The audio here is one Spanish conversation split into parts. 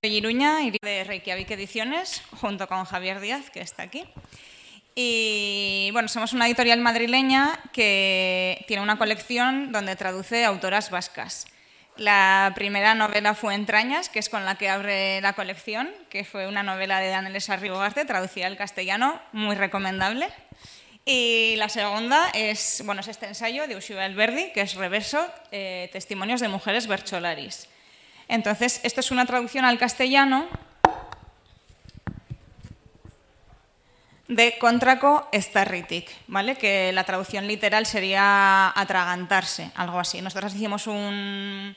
Soy Iruña de Reykjavik Ediciones, junto con Javier Díaz, que está aquí. Y bueno, somos una editorial madrileña que tiene una colección donde traduce autoras vascas. La primera novela fue Entrañas, que es con la que abre la colección, que fue una novela de Daniel Arribogarte, traducida al castellano, muy recomendable. Y la segunda es, bueno, es este ensayo de Ushua Alberdi, que es Reverso, eh, Testimonios de Mujeres Bercholaris. Entonces, esto es una traducción al castellano de Contraco Starritic, ¿vale? que la traducción literal sería atragantarse, algo así. Nosotros hicimos un,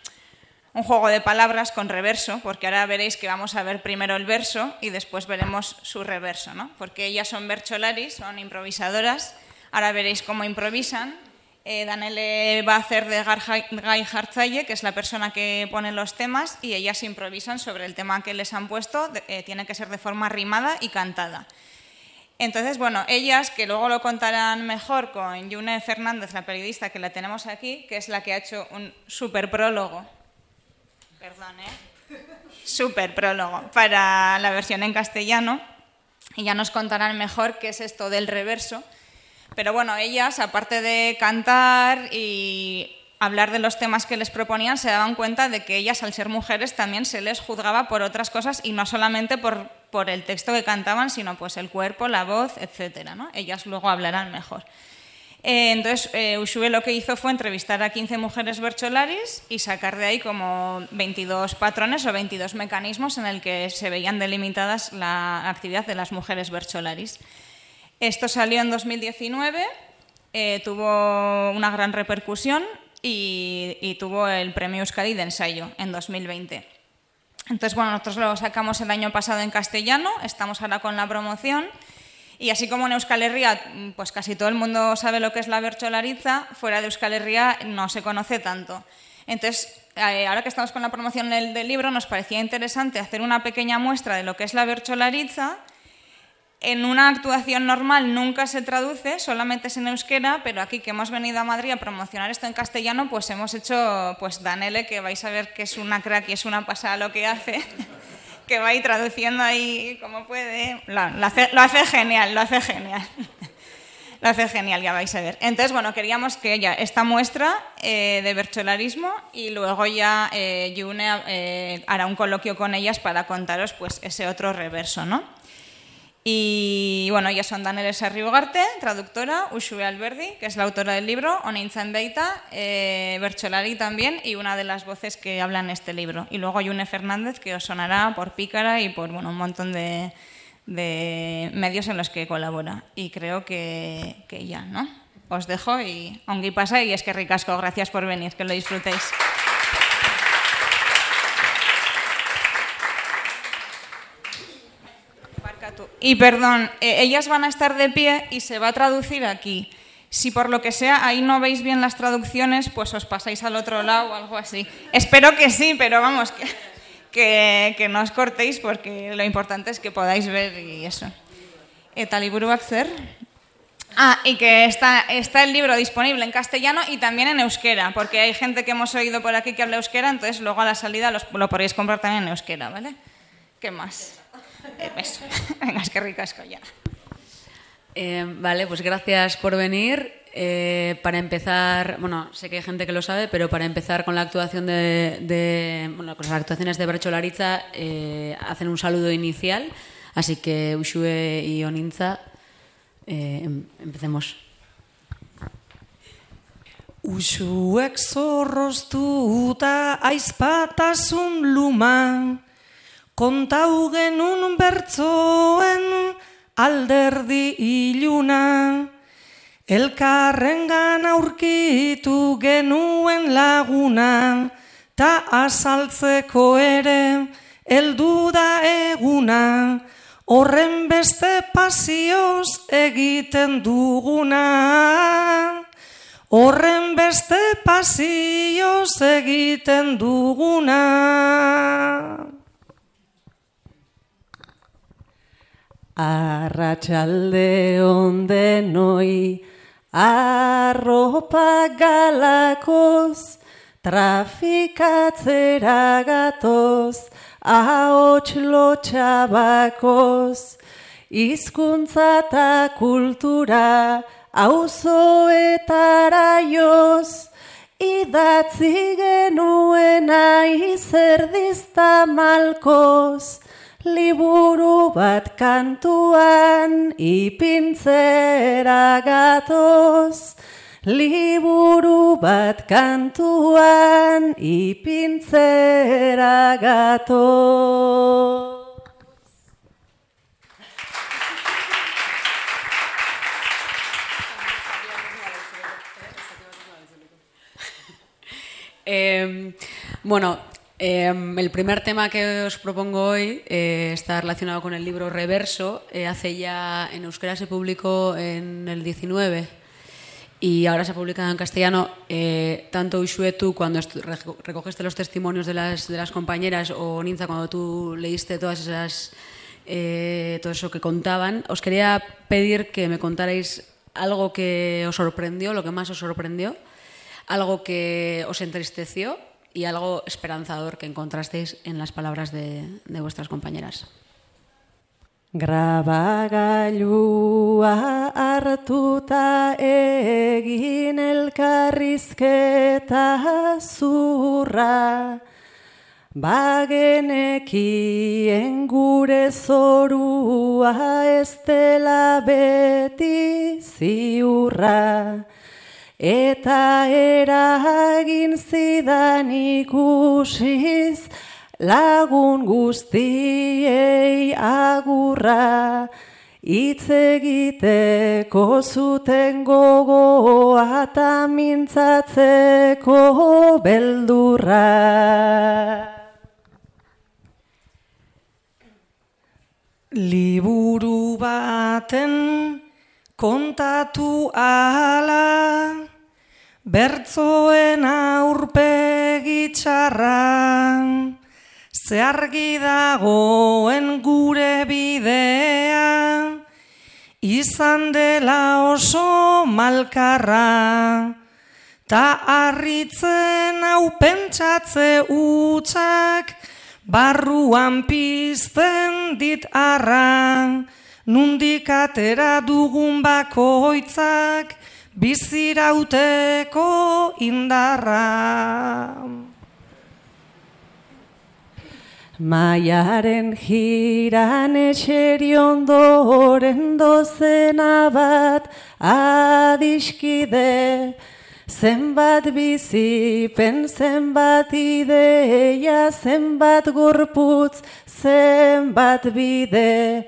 un juego de palabras con reverso, porque ahora veréis que vamos a ver primero el verso y después veremos su reverso, ¿no? porque ellas son bercholaris, son improvisadoras, ahora veréis cómo improvisan eh, Danele va a hacer de Guy Hartzaye, que es la persona que pone los temas, y ellas improvisan sobre el tema que les han puesto, eh, tiene que ser de forma rimada y cantada. Entonces, bueno, ellas, que luego lo contarán mejor con Yune Fernández, la periodista que la tenemos aquí, que es la que ha hecho un super prólogo, perdón, ¿eh? Super prólogo para la versión en castellano, y ya nos contarán mejor qué es esto del reverso, pero bueno, ellas, aparte de cantar y hablar de los temas que les proponían, se daban cuenta de que ellas, al ser mujeres, también se les juzgaba por otras cosas y no solamente por, por el texto que cantaban, sino pues el cuerpo, la voz, etc. ¿no? Ellas luego hablarán mejor. Eh, entonces, eh, Ushue lo que hizo fue entrevistar a 15 mujeres bercholaris y sacar de ahí como 22 patrones o 22 mecanismos en el que se veían delimitadas la actividad de las mujeres bercholaris. Esto salió en 2019, eh, tuvo una gran repercusión y, tuvo el premio Euskadi de ensayo en 2020. Entonces, bueno, nosotros lo sacamos el año pasado en castellano, estamos ahora con la promoción. Y así como en Euskal Herria, pues casi todo el mundo sabe lo que es la bercholariza, fuera de Euskal Herria no se conoce tanto. Entonces, eh, ahora que estamos con la promoción del, del, libro, nos parecía interesante hacer una pequeña muestra de lo que es la bercholariza en una actuación normal nunca se traduce, solamente es en euskera, pero aquí que hemos venido a Madrid a promocionar esto en castellano, pues hemos hecho, pues Danele, que vais a ver que es una crack y es una pasada lo que hace, que va ahí traduciendo ahí como puede. Lo, hace, genial, lo hace genial. Lo hace genial, ya vais a ver. Entonces, bueno, queríamos que ella, esta muestra eh, de bercholarismo y luego ya eh, eh, hará un coloquio con ellas para contaros pues ese otro reverso, ¿no? Y bueno, ellas son Daniela Sarriugarte, traductora, Ushue Alberdi, que es la autora del libro, Onintzan Beita, eh, Bercholari también, y una de las voces que habla en este libro. Y luego Yune Fernández, que os sonará por Pícara y por bueno, un montón de, de medios en los que colabora. Y creo que, que ya, ¿no? Os dejo y ongi pasa y es que ricasco. Gracias por venir, que lo disfrutéis. Y perdón, eh, ellas van a estar de pie y se va a traducir aquí. Si por lo que sea ahí no veis bien las traducciones, pues os pasáis al otro lado o algo así. Espero que sí, pero vamos, que, que, no os cortéis porque lo importante es que podáis ver y eso. Eta liburu Ah, y que está, está el libro disponible en castellano y también en euskera, porque hay gente que hemos oído por aquí que habla euskera, entonces luego a la salida lo podéis comprar también en euskera, ¿vale? ¿Qué más? Eh, Venga, es que ricasco ya. Eh, vale, pues gracias por venir. Eh, para empezar, bueno, sé que hay gente que lo sabe, pero para empezar con la actuación de, bueno, con las actuaciones de Bracho Laritza, hacen un saludo inicial, así que Ushue y Onintza, em, empecemos. Usuek zorroztuta aizpatasun luma kontau genun bertzoen alderdi iluna, elkarrengan aurkitu genuen laguna, ta azaltzeko ere eldu da eguna, horren beste pasioz egiten duguna. Horren beste pasioz egiten duguna. Arratxalde onde noi, arropa galakoz, trafikatzera gatoz, ahots lotxabakoz, izkuntza eta kultura, auzoetara joz, idatzi genuena izerdizta malkoz, liburu bat kantuan ipintzera gatoz, liburu bat kantuan ipintzera gatoz. Eh, bueno, eh, el primer tema que os propongo hoy eh, está relacionado con el libro Reverso. Eh, hace ya en euskera se publicó en el 19 y ahora se ha publicado en castellano. Eh, tanto Ushue, tú cuando recogiste los testimonios de las, compañeras o Ninza cuando tú leíste todas esas todo eso que contaban, os quería pedir que me contarais algo que os sorprendió, lo que más os sorprendió, algo que os entristeció y algo esperanzador que encontrasteis en las palabras de, de vuestras compañeras. Grabagailua hartuta egin elkarrizketa zurra, bagenekien gure zorua ez dela beti ziurra. Eta eragin zidan ikusiz, lagun guztiei agurra, hitz egiteko zuten gogoa eta mintzatzeko beldurra. Liburu baten kontatu ala, bertzoen aurpegi txarra, zeargi dagoen gure bidea, izan dela oso malkarra, ta harritzen hau pentsatze utxak, barruan pizten dit arra, nundik atera dugun bakoitzak, bizirauteko indarra. Maiaren jiran eseri ondoren dozena bat adiskide, zenbat bizipen, zenbat ideia, zenbat gorputz, zenbat bide,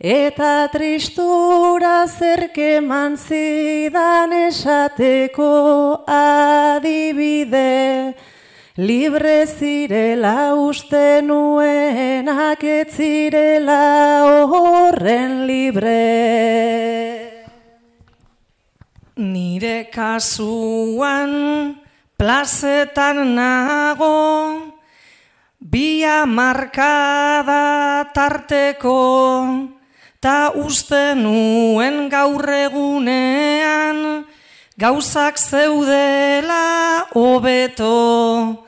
eta tristura zerkeman zidan esateko adibide, Libre zirela uste nuenak ez zirela horren libre. Nire kasuan plazetan nago, bia markada tarteko, ta uste nuen gaur egunean, gauzak zeudela hobeto.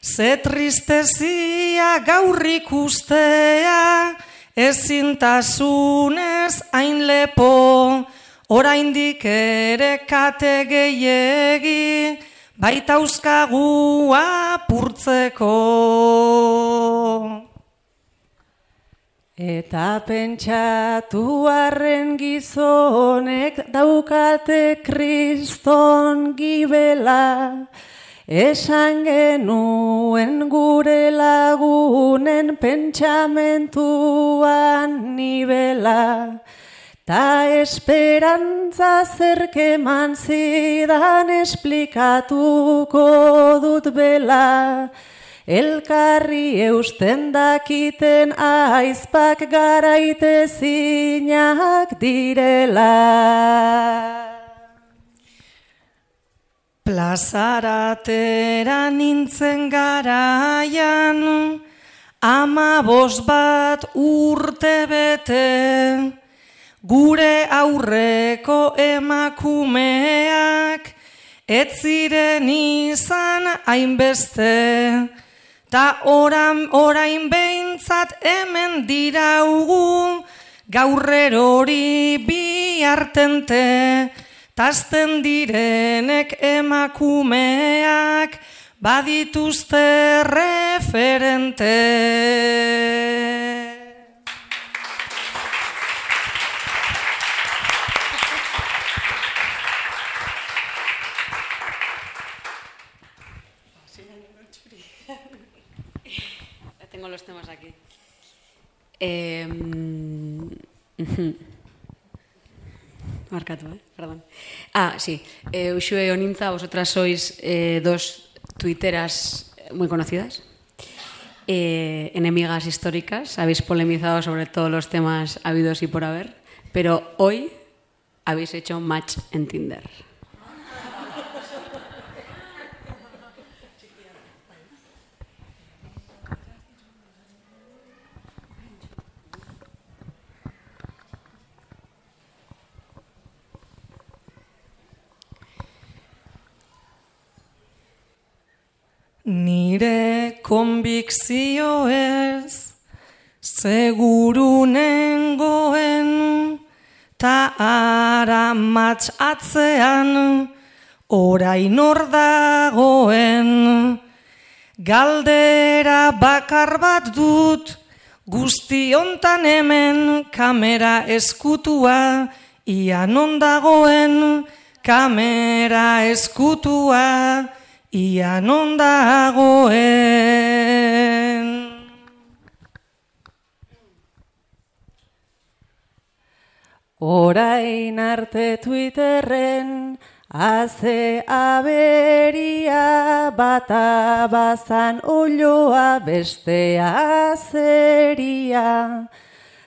Ze tristezia gaur ikustea, ezintasunez hain lepo, oraindik ere kate gehiegi, baita euskagua purtzeko. Eta pentsatu arren gizonek daukate kriston gibela, esan genuen gure lagunen pentsamentuan nibela. Ta esperantza zerkeman zidan esplikatuko dut bela, Elkarri eusten dakiten aizpak garaite zinak direla. Plazaratera nintzen garaian, ama bos bat urte bete, gure aurreko emakumeak, ez ziren izan hainbeste, ta oran, orain behintzat hemen diraugu, gaurrerori bi hartente, tasten direnek emakumeak, badituzte referente. Eh, Marcatu, eh? Perdón. Ah, sí. Eh, Eu xue Onintza, vosotras sois eh, dos tuiteras moi conocidas, eh, enemigas históricas, habéis polemizado sobre todos los temas habidos y por haber, pero hoy habéis hecho match en Tinder. Nire konbikzio ez, seguru nengoen, ta ara atzean, orain hor dagoen. Galdera bakar bat dut, guzti hontan hemen, kamera eskutua, ia non dagoen, kamera eskutua, ia non dagoen. Orain arte Twitterren Haze aberia bata bazan oloa bestea azeria.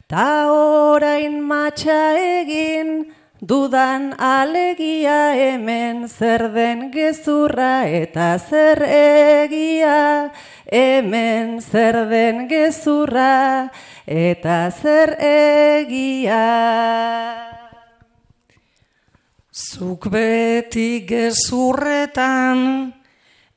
Ta orain matxa egin dudan alegia hemen zer den gezurra eta zer egia. Hemen zer den gezurra eta zer egia. Zuk beti gezurretan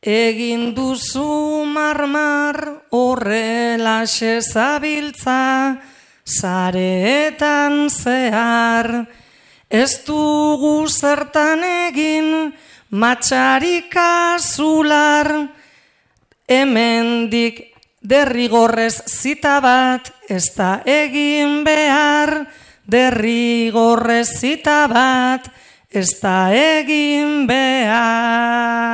egin duzu marmar horrela zabiltza zareetan zehar. Ez dugu zertan egin matxarik azular, hemendik derrigorrez zita bat ez da egin behar, derrigorrez zita bat ez da egin behar.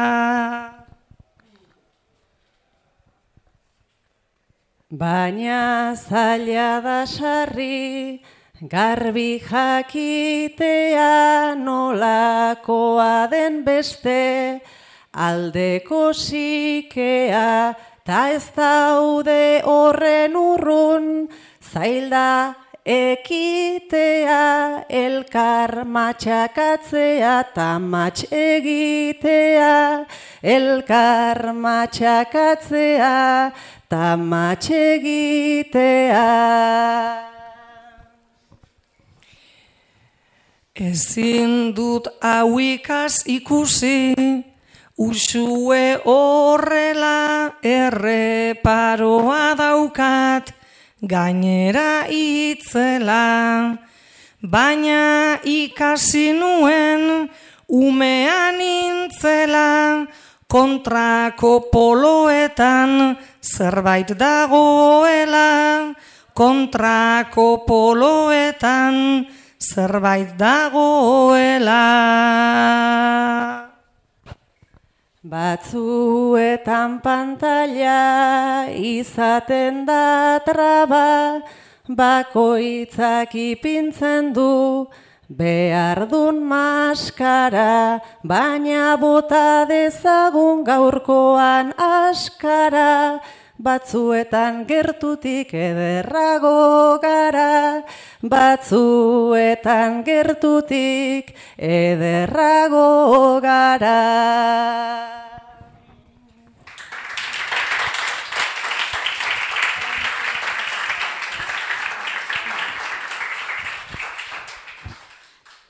Baina zaila da sarri, garbi jakitea nolakoa den beste, aldeko sikea, ta ez daude horren urrun, zailda ekitea, elkar matxakatzea, ta matx egitea, elkar matxakatzea, ta matx egitea. Ezin dut hau ikas ikusi, usue horrela erreparoa daukat, gainera itzela. Baina ikasi nuen umean intzela, kontrako poloetan zerbait dagoela, kontrako poloetan zerbait dagoela. Batzuetan pantalla izaten da traba, bakoitzak ipintzen du, behar dun maskara, baina bota dezagun gaurkoan askara, batzuetan gertutik ederrago gara, batzuetan gertutik ederrago gara.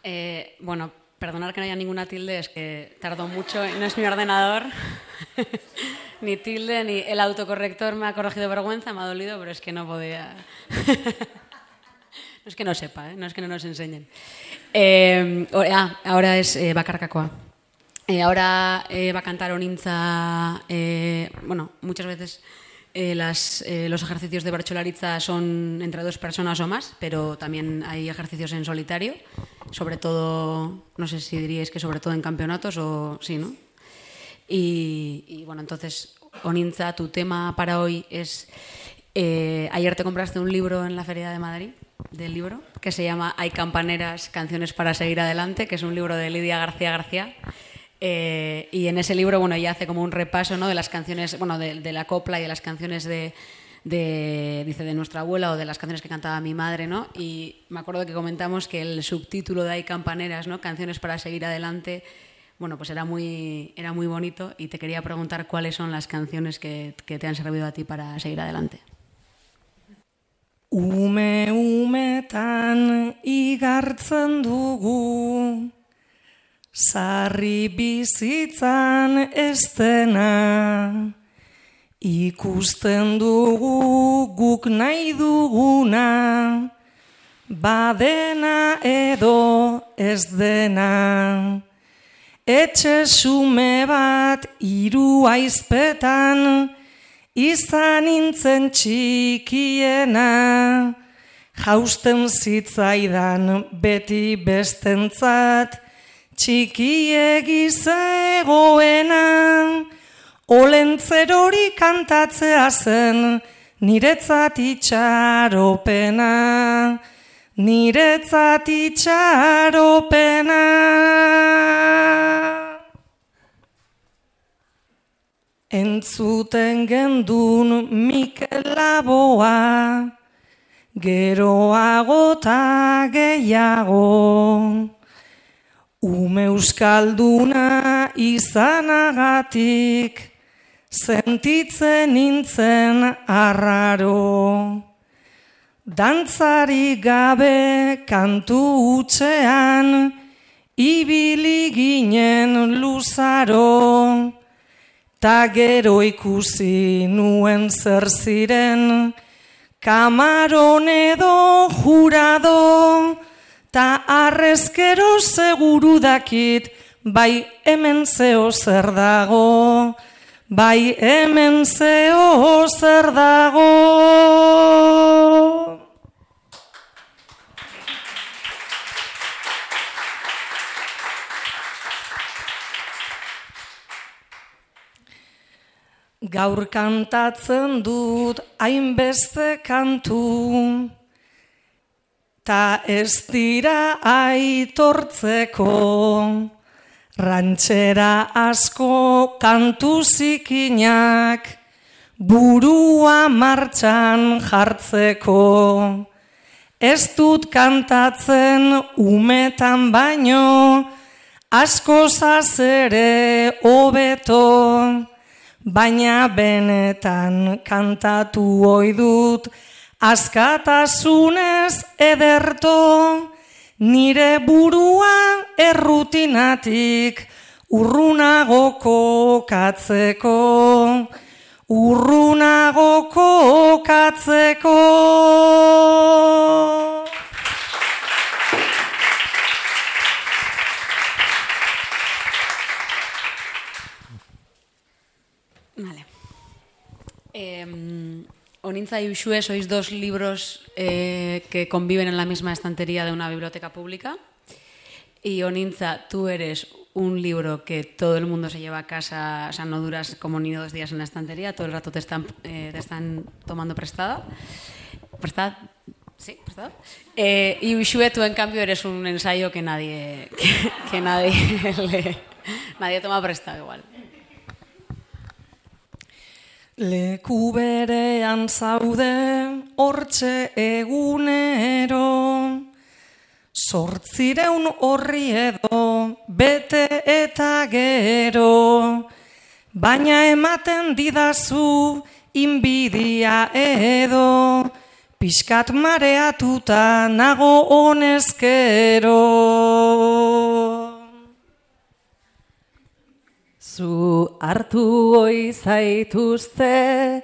Eh, bueno, perdonar que no haya ninguna tilde, es que tardó mucho y no es mi ordenador. ni tilde, ni el autocorrector me ha corregido vergüenza, me ha dolido, pero es que no podía. no es que no sepa, ¿eh? no es que no nos enseñen. Eh, ah, ahora es eh. Eh, ahora eh, va a cantar Oninza, eh, bueno, muchas veces las, los ejercicios de Barcholariza son entre dos personas o más, pero también hay ejercicios en solitario, sobre todo, no sé si diríais que sobre todo en campeonatos o sí, ¿no? Y, bueno, entonces, Oninza, tu tema para hoy es, ayer te compraste un libro en la Feria de Madrid, del libro, que se llama Hay campaneras, canciones para seguir adelante, que es un libro de Lidia García García. Eh, y en ese libro, bueno, ella hace como un repaso ¿no? de las canciones, bueno, de, la copla y de las canciones de, dice, de nuestra abuela o de las canciones que cantaba mi madre, ¿no? Y me acuerdo que comentamos que el subtítulo de Hay campaneras, ¿no? Canciones para seguir adelante, bueno, pues era muy, era muy bonito y te quería preguntar cuáles son las canciones que te han servido a ti para seguir adelante. Ume umetan igartzen dugu, sarri bizitzan ez dena, ikusten dugu guk nahi duguna, badena edo ez dena. Etxe sume bat hiru aizpetan, izan nintzen txikiena, jausten zitzaidan beti bestentzat, txikiegi zegoena, olentzer hori kantatzea zen, niretzat itxaropena, niretzat itxaropena. Entzuten gendun Mikel Laboa, geroago ta gehiago. Ume euskalduna izanagatik, sentitzen nintzen arraro. Dantzari gabe kantu utxean, ibili ginen luzaro. Ta gero ikusi nuen zer ziren, kamaron edo jurado, ta arrezkero seguru dakit, bai hemen zeo zer dago, bai hemen zeo zer dago. Gaur kantatzen dut hainbeste kantu, ta ez dira aitortzeko, rantxera asko kantu zikinak, burua martxan jartzeko. Ez dut kantatzen umetan baino, asko zazere hobeto. Baina benetan kantatu ohi dut, askatasunez ederto, nire burua errutinatik urrunagoko katzeko, urrunagoko katzeko. Eh, Onintza y Ushue sois dos libros eh, que conviven en la misma estantería de una biblioteca pública. Y Onintza, tú eres un libro que todo el mundo se lleva a casa, o sea, no duras como ni dos días en la estantería, todo el rato te están, eh, tomando prestado. ¿Prestado? Sí, prestado. Eh, y Ushue, tú en cambio eres un ensayo que nadie, que, que nadie, nadie toma prestado igual. Leku berean zaude hortxe egunero, sortzireun horri edo bete eta gero, baina ematen didazu inbidia edo, pixkat mareatuta nago honezkero. Zu hartu hoi zaituzte,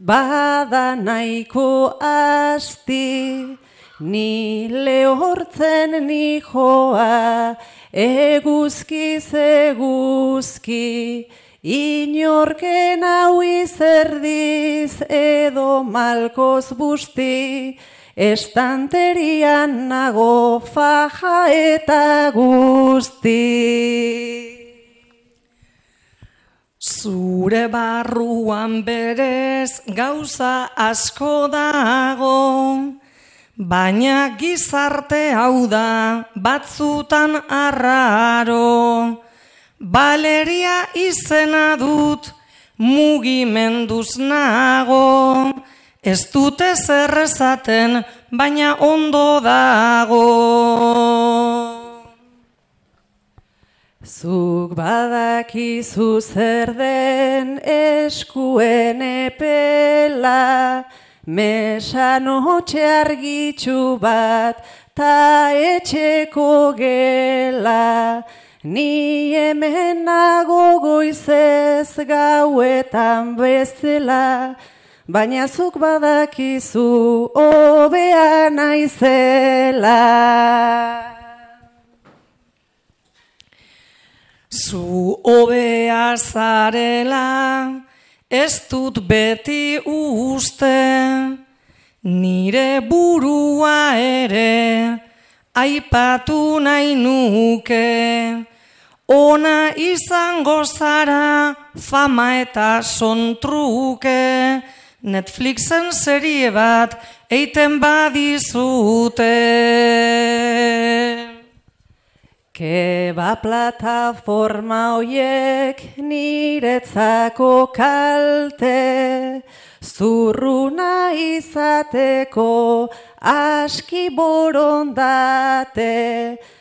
bada nahiko asti, ni lehortzen ni joa, eguzkiz eguzki, inorken hau izerdiz edo malkoz busti, estanterian nago faja eta guzti. Zure barruan berez gauza asko dago, baina gizarte hau da batzutan arraro. Baleria izena dut mugimenduz nago, ez dute zerrezaten baina ondo dago. Zuk badakizu zer den eskuen epela, mesan hotxe argitxu bat, ta etxeko gela, ni hemen nago goizez gauetan bezala, baina zuk badakizu hobea naizela. Zu hobea zarela, ez dut beti uste, nire burua ere, aipatu nahi nuke, ona izango zara, fama eta sontruke, Netflixen serie bat, eiten badizute. Keba plataforma hoiek niretzako kalte, zurruna izateko aski borondate,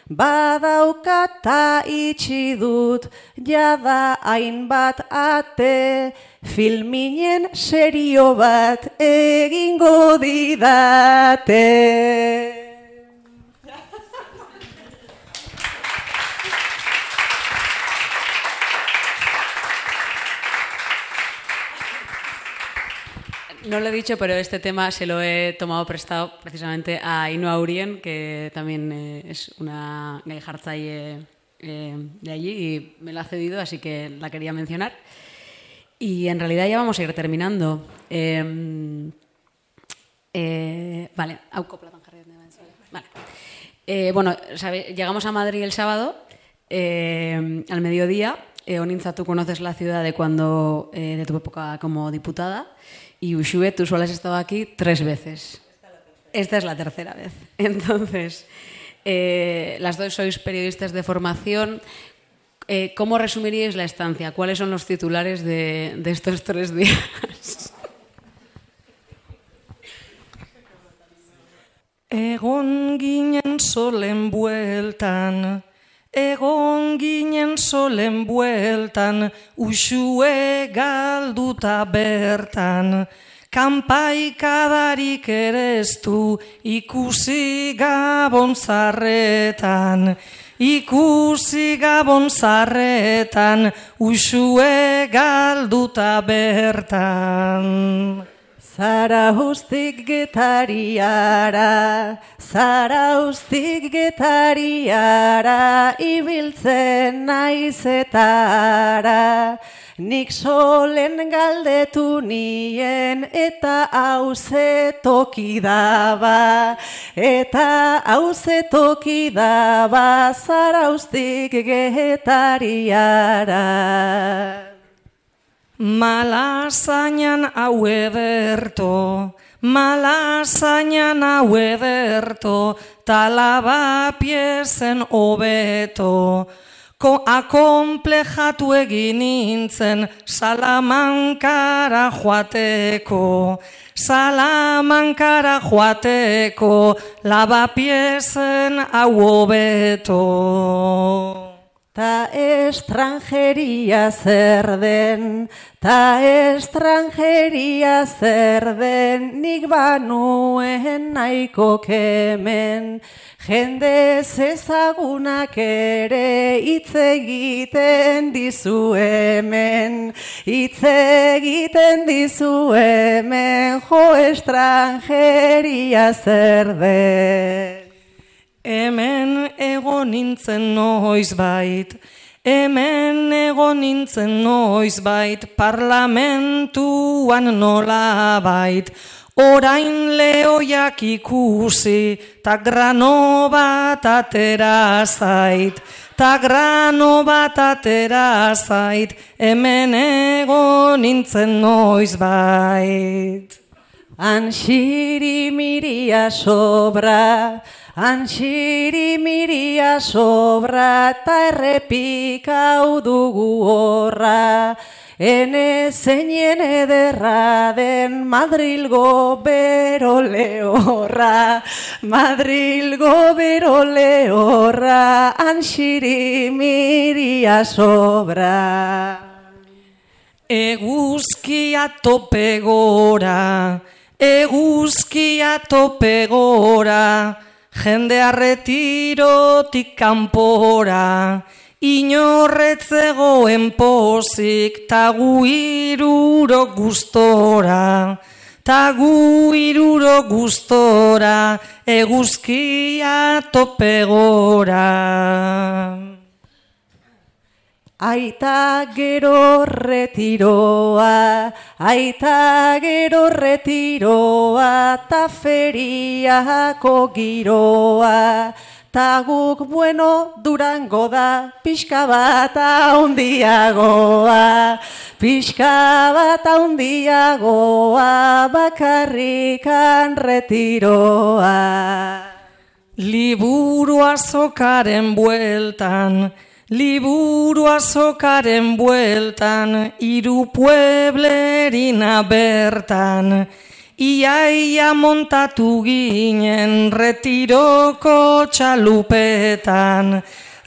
badaukata itxi dut jada hainbat ate, filminen serio bat egingo didate. No lo he dicho, pero este tema se lo he tomado prestado precisamente a Inua Urien, que también eh, es una jartzaile eh, de allí y me la ha cedido, así que la quería mencionar. Y en realidad ya vamos a ir terminando. Eh, eh, vale, vale. Bueno, llegamos a Madrid el sábado, eh, al mediodía. Onintza, tú conoces la ciudad de cuando, de tu época como diputada. Y Ushue, tú solo has estado aquí tres veces. Esta es la tercera vez. Entonces, eh, las dos sois periodistas de formación. Eh, ¿Cómo resumiríais la estancia? ¿Cuáles son los titulares de, estos tres días? Egon egon ginen solen bueltan, usue galduta bertan, kanpaikadarik ere ez du ikusi gabon zarretan, ikusi gabon zarretan, usue galduta bertan. Zara ustik getariara, zara ustik getariara, ibiltzen naizetara. Nik solen galdetu nien eta hauze toki daba, eta hauze toki daba, zara ustik getariara. Malazainan hau ederto, malazainan hau ederto, talaba piezen hobeto. Ko akomplejatu egin nintzen salamankara joateko, salamankara joateko, laba piezen hau hobeto. Ta estrangeria zer den, ta estrangeria zer den, nik banuen nahiko kemen, jende zezagunak ere hitz egiten dizu hemen, hitz egiten dizu hemen, jo estrangeria zer den. Hemen ego nintzen noiz bait, hemen ego nintzen noiz bait, parlamentuan nola bait, orain lehoiak ikusi, ta grano bat atera zait, ta grano bat atera zait, hemen ego nintzen noiz bait. Anxiri miria sobra, anxiri miria sobra, eta errepikau dugu horra. Ene zeinen ederra den Madrilgo bero lehorra, Madrilgo bero lehorra, anxiri miria sobra. Eguzkia tope gora, eguzkia tope gora, jende arretirotik kanpora, inorretzegoen pozik, ta gu iruro gustora, ta gu iruro gustora, eguzkia tope gora. Aita gero retiroa, aita gero retiroa, ta feriako giroa, ta guk bueno durango da, pixka bat haundiagoa, pixka bat haundiagoa, bakarrikan retiroa. Liburu azokaren bueltan, liburu azokaren bueltan, iru pueblerina bertan, iaia montatu ginen retiroko txalupetan,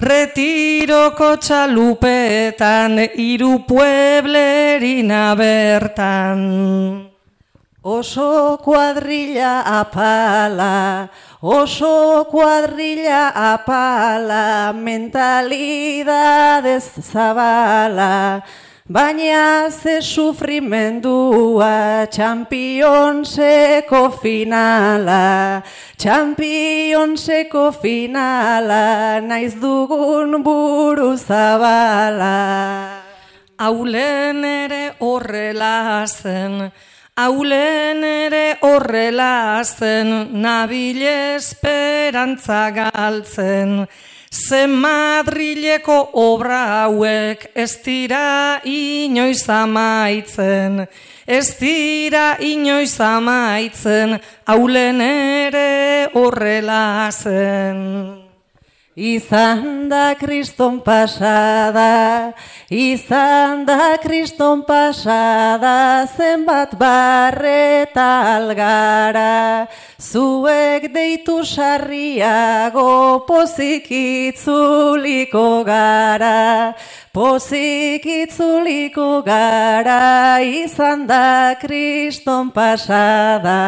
retiroko txalupetan, iru pueblerina bertan. Oso kuadrilla apala, oso kuadrilla apala, mentalidadez zabala, baina ze sufrimendua, txampionseko finala, txampionseko finala, naiz dugun buru zabala. Aulen ere horrela zen, aulen ere horrela zen, nabile esperantza galtzen. Ze Madrileko obra hauek ez dira inoiz amaitzen, ez dira inoiz amaitzen, aulen ere horrela zen. Izan da kriston pasada, izan da kriston pasada, zenbat barreta algara, zuek deitu sarriago pozik itzuliko gara, pozik itzuliko gara, izan da kriston pasada.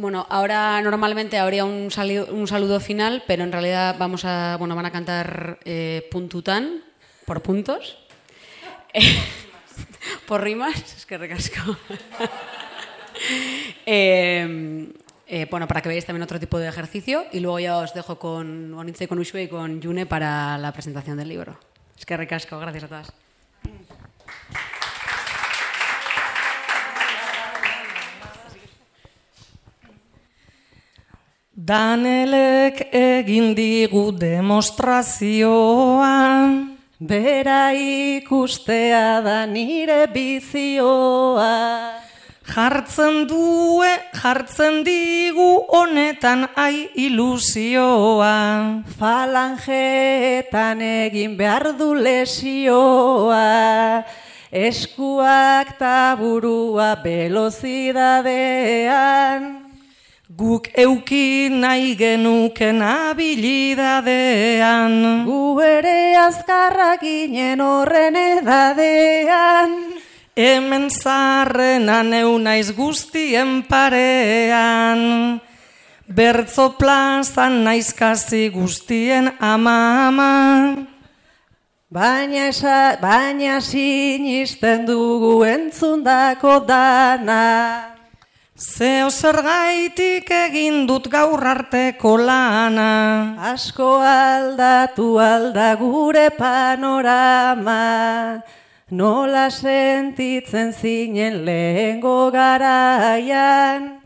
Bueno, ahora normalmente habría un, sali- un saludo final, pero en realidad vamos a, bueno, van a cantar eh, puntután, por puntos, Eh, por rimas, es que recasco. Eh, eh, bueno, para que veáis también otro tipo de ejercicio y luego ya os dejo con Onitze, con Ushue y con Yune para la presentación del libro. Es que recasco, gracias a todas. Danelek egin digu demostrazioa, Bera ikustea da nire bizioa. Jartzen due, jartzen digu honetan ai ilusioa. Falangetan egin behar du lesioa, eskuak taburua velozidadean. Guk euki nahi genuken habilidadean. Gu ere azkarrak ginen horren edadean. Hemen zarrena neu naiz guztien parean. Bertzo plazan naiz kasi guztien ama ama. Baina, esa, baina sinisten dugu entzundako dana. Zeo zergaitik egin dut gaur arteko lana. Asko aldatu alda gure panorama, nola sentitzen zinen lehengo garaian.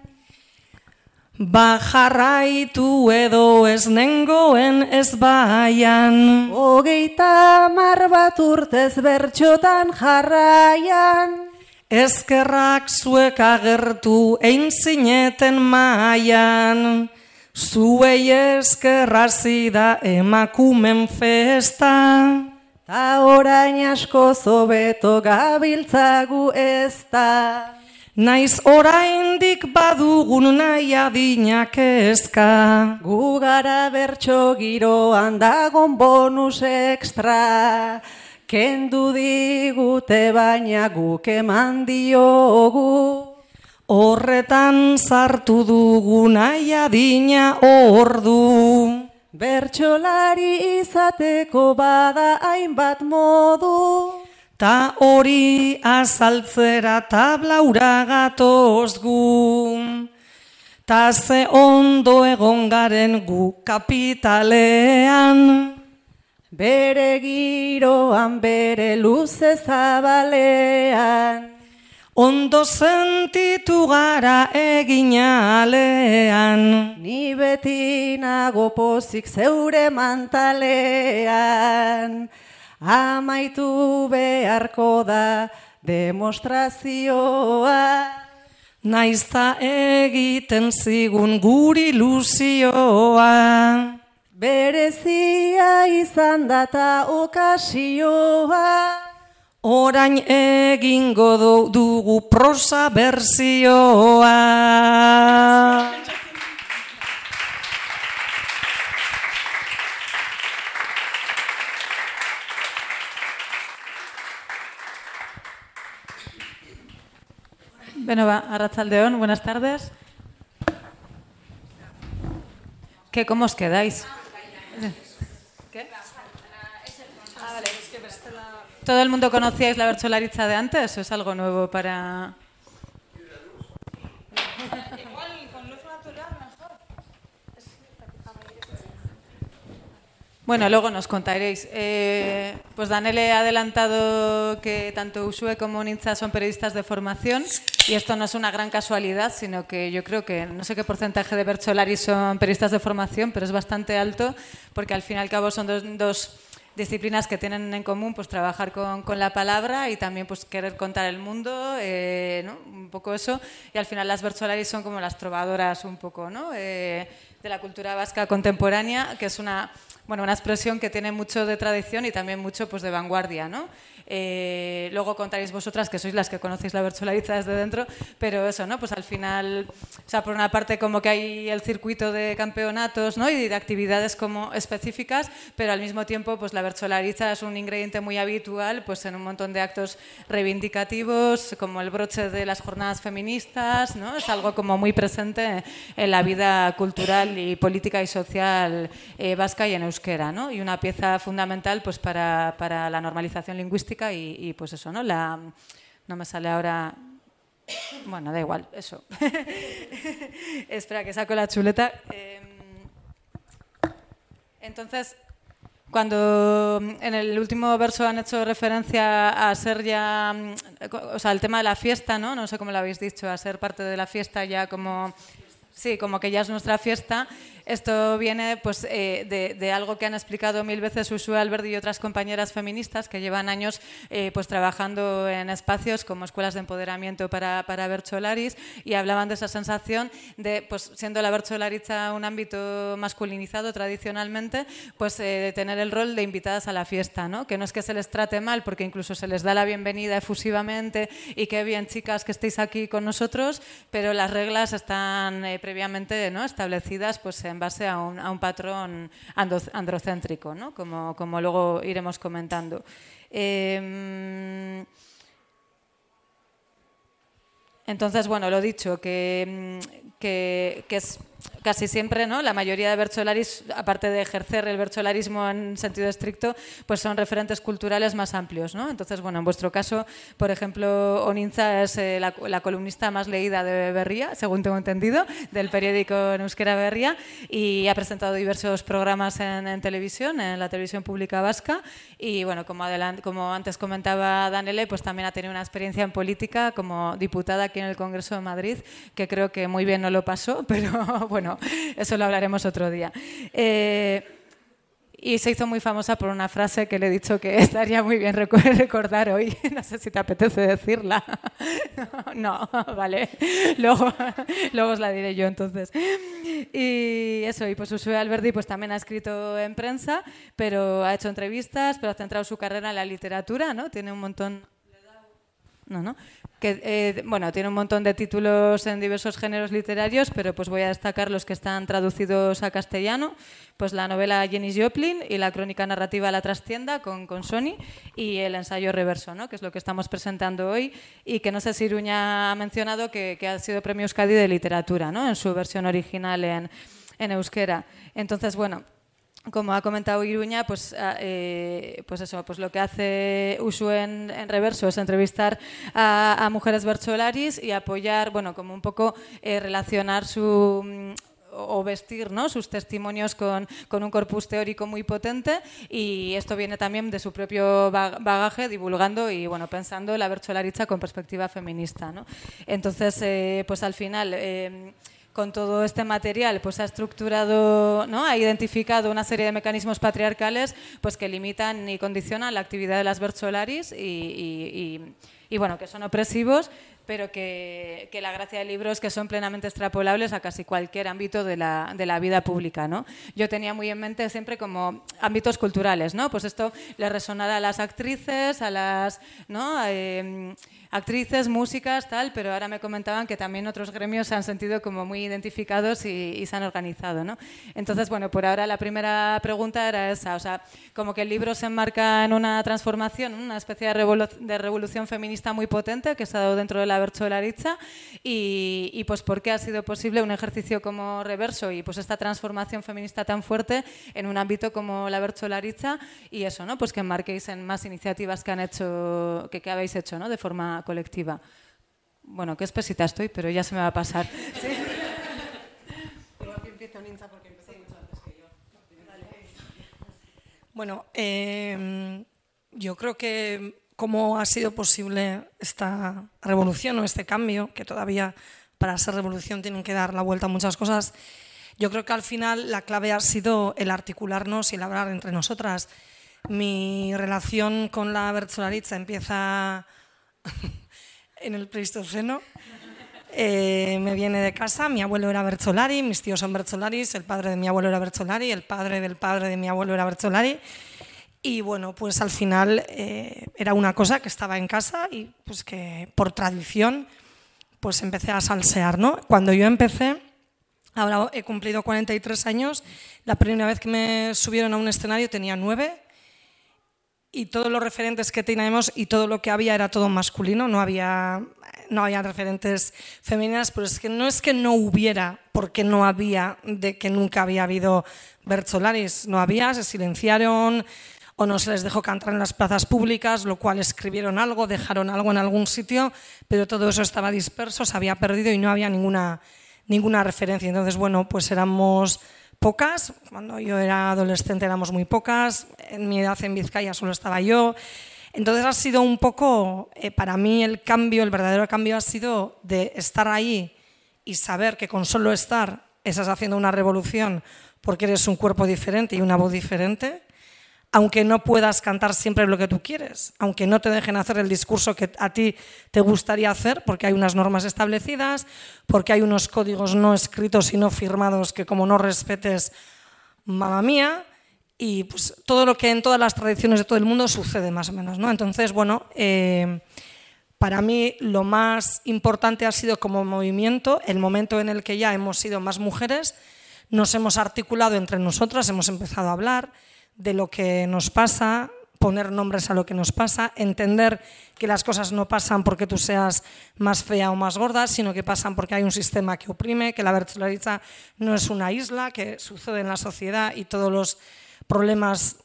Ba jarraitu edo ez nengoen ez baian. Hogeita mar bat urtez bertxotan jarraian, Ezkerrak zuek agertu ein zineten maian. Zuei ezkerrazi da emakumen festa. ta orain asko zobeto gabiltzagu ez da. Naiz oraindik badugun nahi adinak ezka. Gu gara bertso giroan dagon bonus extra, kendu digute baina guk eman diogu. Horretan sartu dugu nahi adina ordu. Bertsolari izateko bada hainbat modu, Ta hori azaltzera tablaura gatoz gu. Ta ze ondo egon garen gu kapitalean. Bere giroan bere luze zabalean. Ondo sentitu gara eginalean. Ni beti nago pozik zeure mantalean, amaitu beharko da demostrazioa. Naizta egiten zigun guri luzioa. Berezia izan data okasioa, Orain egingo du- dugu prosa berzioa. Bueno, va, Arrachaldeón, buenas tardes. ¿Qué, ¿Cómo os quedáis? ¿Qué? Ah, ¿Todo el mundo conocíais la bercholariza de antes o es algo nuevo para...? Bueno, luego nos contaréis. Eh, pues Danele ha adelantado que tanto Usue como Ninza son periodistas de formación y esto no es una gran casualidad, sino que yo creo que no sé qué porcentaje de Bercholari son periodistas de formación, pero es bastante alto porque al fin y al cabo son dos, dos disciplinas que tienen en común pues trabajar con, con la palabra y también pues querer contar el mundo, eh, ¿no? un poco eso. Y al final las Bercholari son como las trovadoras un poco ¿no? Eh, de la cultura vasca contemporánea, que es una, bueno, una expresión que tiene mucho de tradición y también mucho pues, de vanguardia. ¿no? Eh, luego contaréis vosotras que sois las que conocéis la bercholariza desde dentro, pero eso, ¿no? Pues al final, o sea, por una parte como que hay el circuito de campeonatos, ¿no? Y de actividades como específicas, pero al mismo tiempo, pues la bercholariza es un ingrediente muy habitual, pues en un montón de actos reivindicativos, como el broche de las jornadas feministas, ¿no? Es algo como muy presente en la vida cultural y política y social eh, vasca y en euskera, ¿no? Y una pieza fundamental, pues para, para la normalización lingüística y, pues eso, ¿no? La, no me sale ahora. Bueno, da igual, eso. Espera, que saco la chuleta. Eh, entonces, cuando en el último verso han hecho referencia a ser ya, o sea, el tema de la fiesta, ¿no? No sé cómo lo habéis dicho, a ser parte de la fiesta ya como Sí, como que ya es nuestra fiesta. Esto viene pues, eh, de, de algo que han explicado mil veces Usue Alberdi y otras compañeras feministas que llevan años eh, pues, trabajando en espacios como escuelas de empoderamiento para, para Bercholaris y hablaban de esa sensación de, pues, siendo la Bercholaritza un ámbito masculinizado tradicionalmente, pues eh, tener el rol de invitadas a la fiesta, ¿no? que no es que se les trate mal, porque incluso se les da la bienvenida efusivamente y qué bien chicas que estéis aquí con nosotros, pero las reglas están eh, previamente ¿no? establecidas pues, en base a un, a un patrón androcéntrico, ¿no? como, como luego iremos comentando. Eh, entonces, bueno, lo dicho, que, que es casi siempre, ¿no? La mayoría de bercholaris, aparte de ejercer el bercholarismo en sentido estricto, pues son referentes culturales más amplios, ¿no? Entonces, bueno, en vuestro caso, por ejemplo, Onintza es eh, la, la columnista más leída de Berría, según tengo entendido, del periódico en euskera Berría, y ha presentado diversos programas en, en televisión, en la televisión pública vasca, y bueno, como, adelan- como antes comentaba Danele, pues también ha tenido una experiencia en política como diputada aquí en el Congreso de Madrid, que creo que muy bien no lo pasó, pero bueno, eso lo hablaremos otro día. Eh, y se hizo muy famosa por una frase que le he dicho que estaría muy bien recordar hoy. No sé si te apetece decirla. No, vale. Luego, luego os la diré yo entonces. Y eso, y pues Usue Alberdi pues también ha escrito en prensa, pero ha hecho entrevistas, pero ha centrado su carrera en la literatura, ¿no? Tiene un montón... No, no. Que, eh, bueno, tiene un montón de títulos en diversos géneros literarios, pero pues voy a destacar los que están traducidos a castellano, pues la novela Jenny Joplin y la crónica narrativa La trastienda con, con Sony y el ensayo reverso, ¿no? que es lo que estamos presentando hoy y que no sé si Iruña ha mencionado que, que ha sido premio Euskadi de literatura, ¿no? en su versión original en, en euskera. Entonces, bueno, como ha comentado Iruña, pues, ah, eh, pues eso, pues lo que hace Usu en, reverso es entrevistar a, mujeres bercholaris y apoyar, bueno, como un poco eh, relacionar su mm, o vestir ¿no? sus testimonios con, con un corpus teórico muy potente y esto viene también de su propio ba- bagaje divulgando y bueno pensando la bercholaricha con perspectiva feminista ¿no? entonces eh, pues al final eh, con todo este material, pues ha estructurado, ¿no? ha identificado una serie de mecanismos patriarcales pues que limitan y condicionan la actividad de las bercholaris y, y- y- y, bueno, que son opresivos, pero que, que la gracia del libro es que son plenamente extrapolables a casi cualquier ámbito de la, de la vida pública. ¿no? Yo tenía muy en mente siempre como ámbitos culturales, ¿no? pues esto le resonará a las actrices, a las... ¿no? Eh, actrices, músicas, tal, pero ahora me comentaban que también otros gremios se han sentido como muy identificados y, y se han organizado, ¿no? Entonces, bueno, por ahora la primera pregunta era esa, o sea, como que el libro se enmarca en una transformación, una especie de, revolu- de revolución feminista muy potente que se ha dado dentro de la Bercholaritza y, y pues por qué ha sido posible un ejercicio como reverso y pues esta transformación feminista tan fuerte en un ámbito como la Bercholaritza y eso, ¿no? Pues que enmarquéis en más iniciativas que han hecho, que, que habéis hecho, ¿no? De forma colectiva. Bueno, qué espesita estoy, pero ya se me va a pasar. ¿Sí? Bueno, eh, yo creo que cómo ha sido posible esta revolución o este cambio, que todavía para ser revolución tienen que dar la vuelta a muchas cosas, yo creo que al final la clave ha sido el articularnos y el hablar entre nosotras. Mi relación con la Bertzolaritza empieza en el Pleistoceno. Eh, me viene de casa, mi abuelo era Bertzolari, mis tíos son Bertzolaris, el padre de mi abuelo era Bertzolari, el padre del padre de mi abuelo era Bertzolari. Y bueno, pues al final eh, era una cosa que estaba en casa y pues que por tradición pues empecé a salsear, ¿no? Cuando yo empecé, ahora he cumplido 43 años, la primera vez que me subieron a un escenario tenía nueve y todos los referentes que teníamos y todo lo que había era todo masculino, no había, no había referentes femeninas, pero es que no es que no hubiera, porque no había, de que nunca había habido Bertzolaris, no había, se silenciaron o no se les dejó cantar en las plazas públicas, lo cual escribieron algo, dejaron algo en algún sitio, pero todo eso estaba disperso, se había perdido y no había ninguna, ninguna referencia. Entonces, bueno, pues éramos pocas. Cuando yo era adolescente éramos muy pocas. En mi edad en Vizcaya solo estaba yo. Entonces ha sido un poco, eh, para mí el cambio, el verdadero cambio ha sido de estar ahí y saber que con solo estar estás haciendo una revolución porque eres un cuerpo diferente y una voz diferente, aunque no puedas cantar siempre lo que tú quieres, aunque no te dejen hacer el discurso que a ti te gustaría hacer, porque hay unas normas establecidas, porque hay unos códigos no escritos y no firmados que como no respetes, mamá mía, y pues todo lo que en todas las tradiciones de todo el mundo sucede más o menos. ¿no? Entonces, bueno, eh, para mí lo más importante ha sido como movimiento el momento en el que ya hemos sido más mujeres, nos hemos articulado entre nosotras, hemos empezado a hablar, de lo que nos pasa, poner nombres a lo que nos pasa, entender que las cosas no pasan porque tú seas más fea o más gorda, sino que pasan porque hay un sistema que oprime, que la verticalidad no es una isla, que sucede en la sociedad y todos los problemas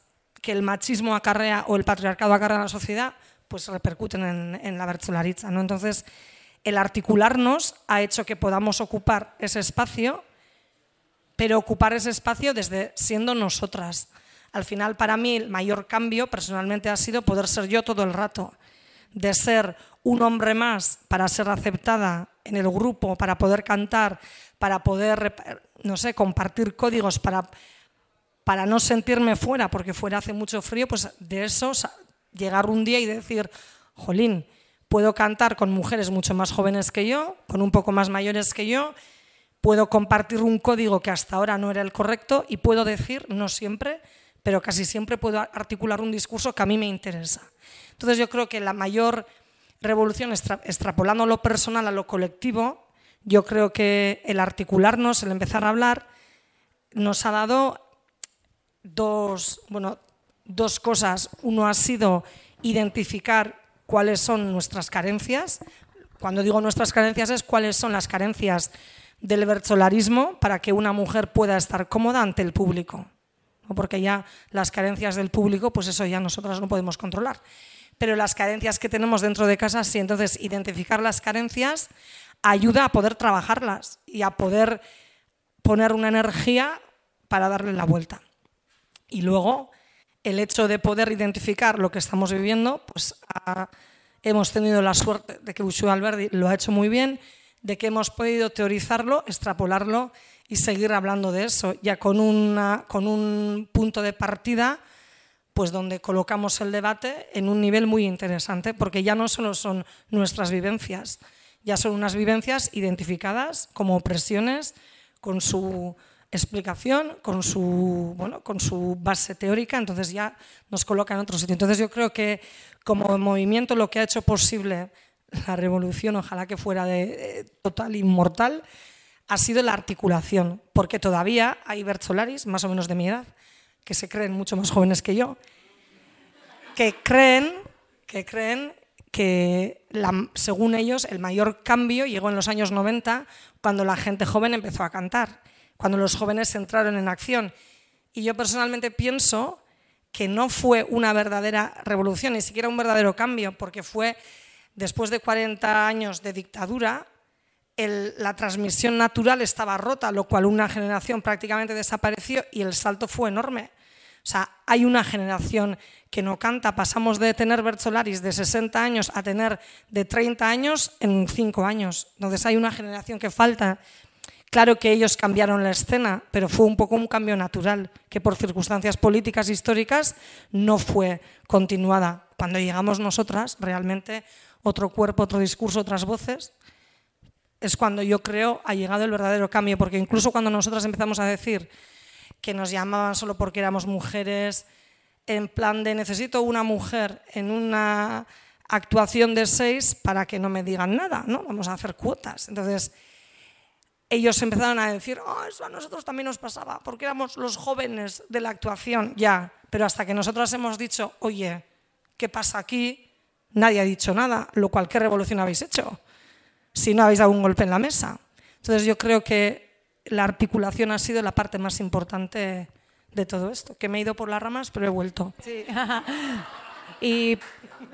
que el machismo acarrea o el patriarcado acarrea en la sociedad, pues repercuten en, la verticalidad. ¿no? Entonces, el articularnos ha hecho que podamos ocupar ese espacio, pero ocupar ese espacio desde siendo nosotras al final, para mí, el mayor cambio personalmente ha sido poder ser yo todo el rato, de ser un hombre más para ser aceptada en el grupo, para poder cantar, para poder, no sé, compartir códigos, para, para no sentirme fuera, porque fuera hace mucho frío, pues de eso llegar un día y decir, jolín, puedo cantar con mujeres mucho más jóvenes que yo, con un poco más mayores que yo, puedo compartir un código que hasta ahora no era el correcto y puedo decir, no siempre, pero casi siempre puedo articular un discurso que a mí me interesa. Entonces yo creo que la mayor revolución, extrapolando lo personal a lo colectivo, yo creo que el articularnos, el empezar a hablar, nos ha dado dos, bueno, dos cosas. Uno ha sido identificar cuáles son nuestras carencias. Cuando digo nuestras carencias es cuáles son las carencias del versolarismo para que una mujer pueda estar cómoda ante el público porque ya las carencias del público, pues eso ya nosotras no podemos controlar. Pero las carencias que tenemos dentro de casa, sí, entonces identificar las carencias ayuda a poder trabajarlas y a poder poner una energía para darle la vuelta. Y luego, el hecho de poder identificar lo que estamos viviendo, pues hemos tenido la suerte de que Ushua Alberdi lo ha hecho muy bien, de que hemos podido teorizarlo, extrapolarlo y seguir hablando de eso, ya con, una, con un punto de partida pues donde colocamos el debate en un nivel muy interesante, porque ya no solo son nuestras vivencias, ya son unas vivencias identificadas como opresiones, con su explicación, con su, bueno, con su base teórica, entonces ya nos coloca en otro sitio. Entonces yo creo que como movimiento lo que ha hecho posible la revolución, ojalá que fuera de, total inmortal, ha sido la articulación, porque todavía hay Bertolaris, más o menos de mi edad, que se creen mucho más jóvenes que yo, que creen que, creen que según ellos el mayor cambio llegó en los años 90 cuando la gente joven empezó a cantar, cuando los jóvenes entraron en acción. Y yo personalmente pienso que no fue una verdadera revolución, ni siquiera un verdadero cambio, porque fue después de 40 años de dictadura, la transmisión natural estaba rota, lo cual una generación prácticamente desapareció y el salto fue enorme. O sea, hay una generación que no canta, pasamos de tener Bertolaris de 60 años a tener de 30 años en 5 años. Entonces hay una generación que falta. Claro que ellos cambiaron la escena, pero fue un poco un cambio natural, que por circunstancias políticas históricas no fue continuada. Cuando llegamos nosotras, realmente otro cuerpo, otro discurso, otras voces, es cuando yo creo ha llegado el verdadero cambio, porque incluso cuando nosotras empezamos a decir que nos llamaban solo porque éramos mujeres, en plan de necesito una mujer en una actuación de seis para que no me digan nada, ¿no? Vamos a hacer cuotas. Entonces, ellos empezaron a decir, oh, eso a nosotros también nos pasaba, porque éramos los jóvenes de la actuación, ya. Pero hasta que nosotras hemos dicho, oye, ¿qué pasa aquí? Nadie ha dicho nada, lo cual, ¿qué revolución habéis hecho? Si no habéis dado un golpe en la mesa. Entonces yo creo que la articulación ha sido la parte más importante de todo esto, que me he ido por las ramas, pero he vuelto. Sí. y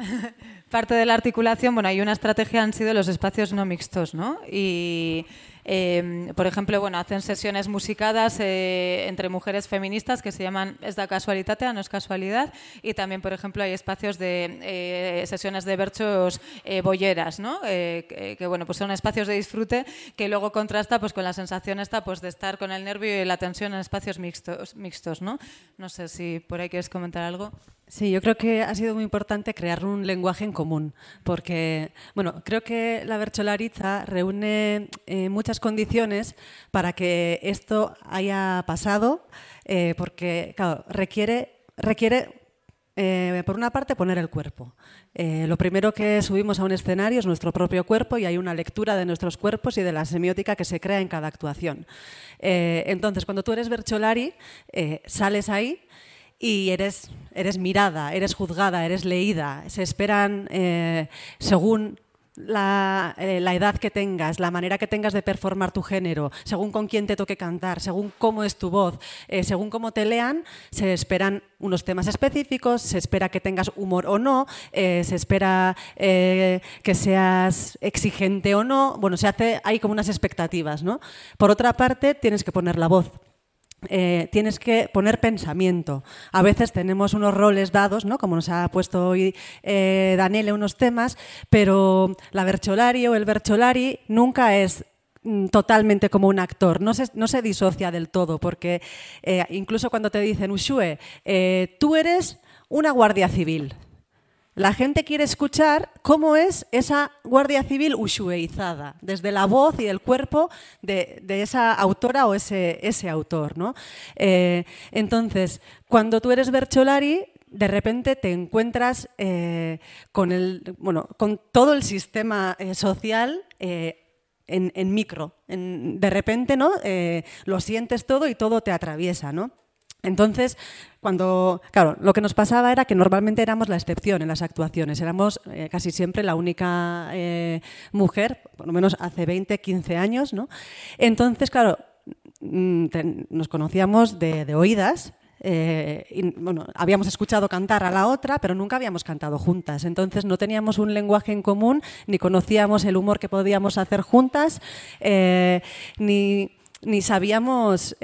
parte de la articulación, bueno, hay una estrategia han sido los espacios no mixtos, ¿no? Y Eh, por ejemplo, bueno, hacen sesiones musicadas eh, entre mujeres feministas que se llaman Es da casualitatea, no es casualidad. Y también, por ejemplo, hay espacios de eh, sesiones de berchos eh, bolleras, ¿no? Que, que, bueno, pues son espacios de disfrute que luego contrasta pues con la sensación esta pues de estar con el nervio y la tensión en espacios mixtos, mixtos ¿no? No sé si por ahí quieres comentar algo. Sí, yo creo que ha sido muy importante crear un lenguaje en común, porque, bueno, creo que la bercholariza reúne eh, muchas condiciones para que esto haya pasado, eh, porque, claro, requiere, requiere eh, por una parte, poner el cuerpo. Eh, lo primero que subimos a un escenario es nuestro propio cuerpo y hay una lectura de nuestros cuerpos y de la semiótica que se crea en cada actuación. Eh, entonces, cuando tú eres Bercholari, eh, sales ahí y eres, eres mirada, eres juzgada, eres leída. Se esperan, eh, según la, eh, la, edad que tengas, la manera que tengas de performar tu género, según con quién te toque cantar, según cómo es tu voz, eh, según cómo te lean, se esperan unos temas específicos, se espera que tengas humor o no, se espera que seas exigente o no. Bueno, se hace, hay como unas expectativas, ¿no? Por otra parte, tienes que poner la voz. Eh, tienes que poner pensamiento. A veces tenemos unos roles dados, ¿no? como nos ha puesto hoy eh, Daniele unos temas, pero la Bercholari o el Bercholari nunca es mm, totalmente como un actor, no se, no se disocia del todo, porque eh, incluso cuando te dicen, Ushue, eh, tú eres una guardia civil, la gente quiere escuchar cómo es esa Guardia Civil ushueizada, desde la voz y el cuerpo de, esa autora o ese, autor. ¿no? Eh, entonces, cuando tú eres Bercholari, de repente te encuentras eh, con, todo el sistema eh, social en, micro. De repente ¿no? lo sientes todo y todo te atraviesa. ¿no? Entonces, cuando, claro, lo que nos pasaba era que normalmente éramos la excepción en las actuaciones, éramos eh, casi siempre la única eh, mujer, por lo menos hace 20, 15 años, ¿no? Entonces, claro, mm, nos conocíamos de, oídas, eh, habíamos escuchado cantar a la otra, pero nunca habíamos cantado juntas. Entonces no teníamos un lenguaje en común, ni conocíamos el humor que podíamos hacer juntas, ni, ni, sabíamos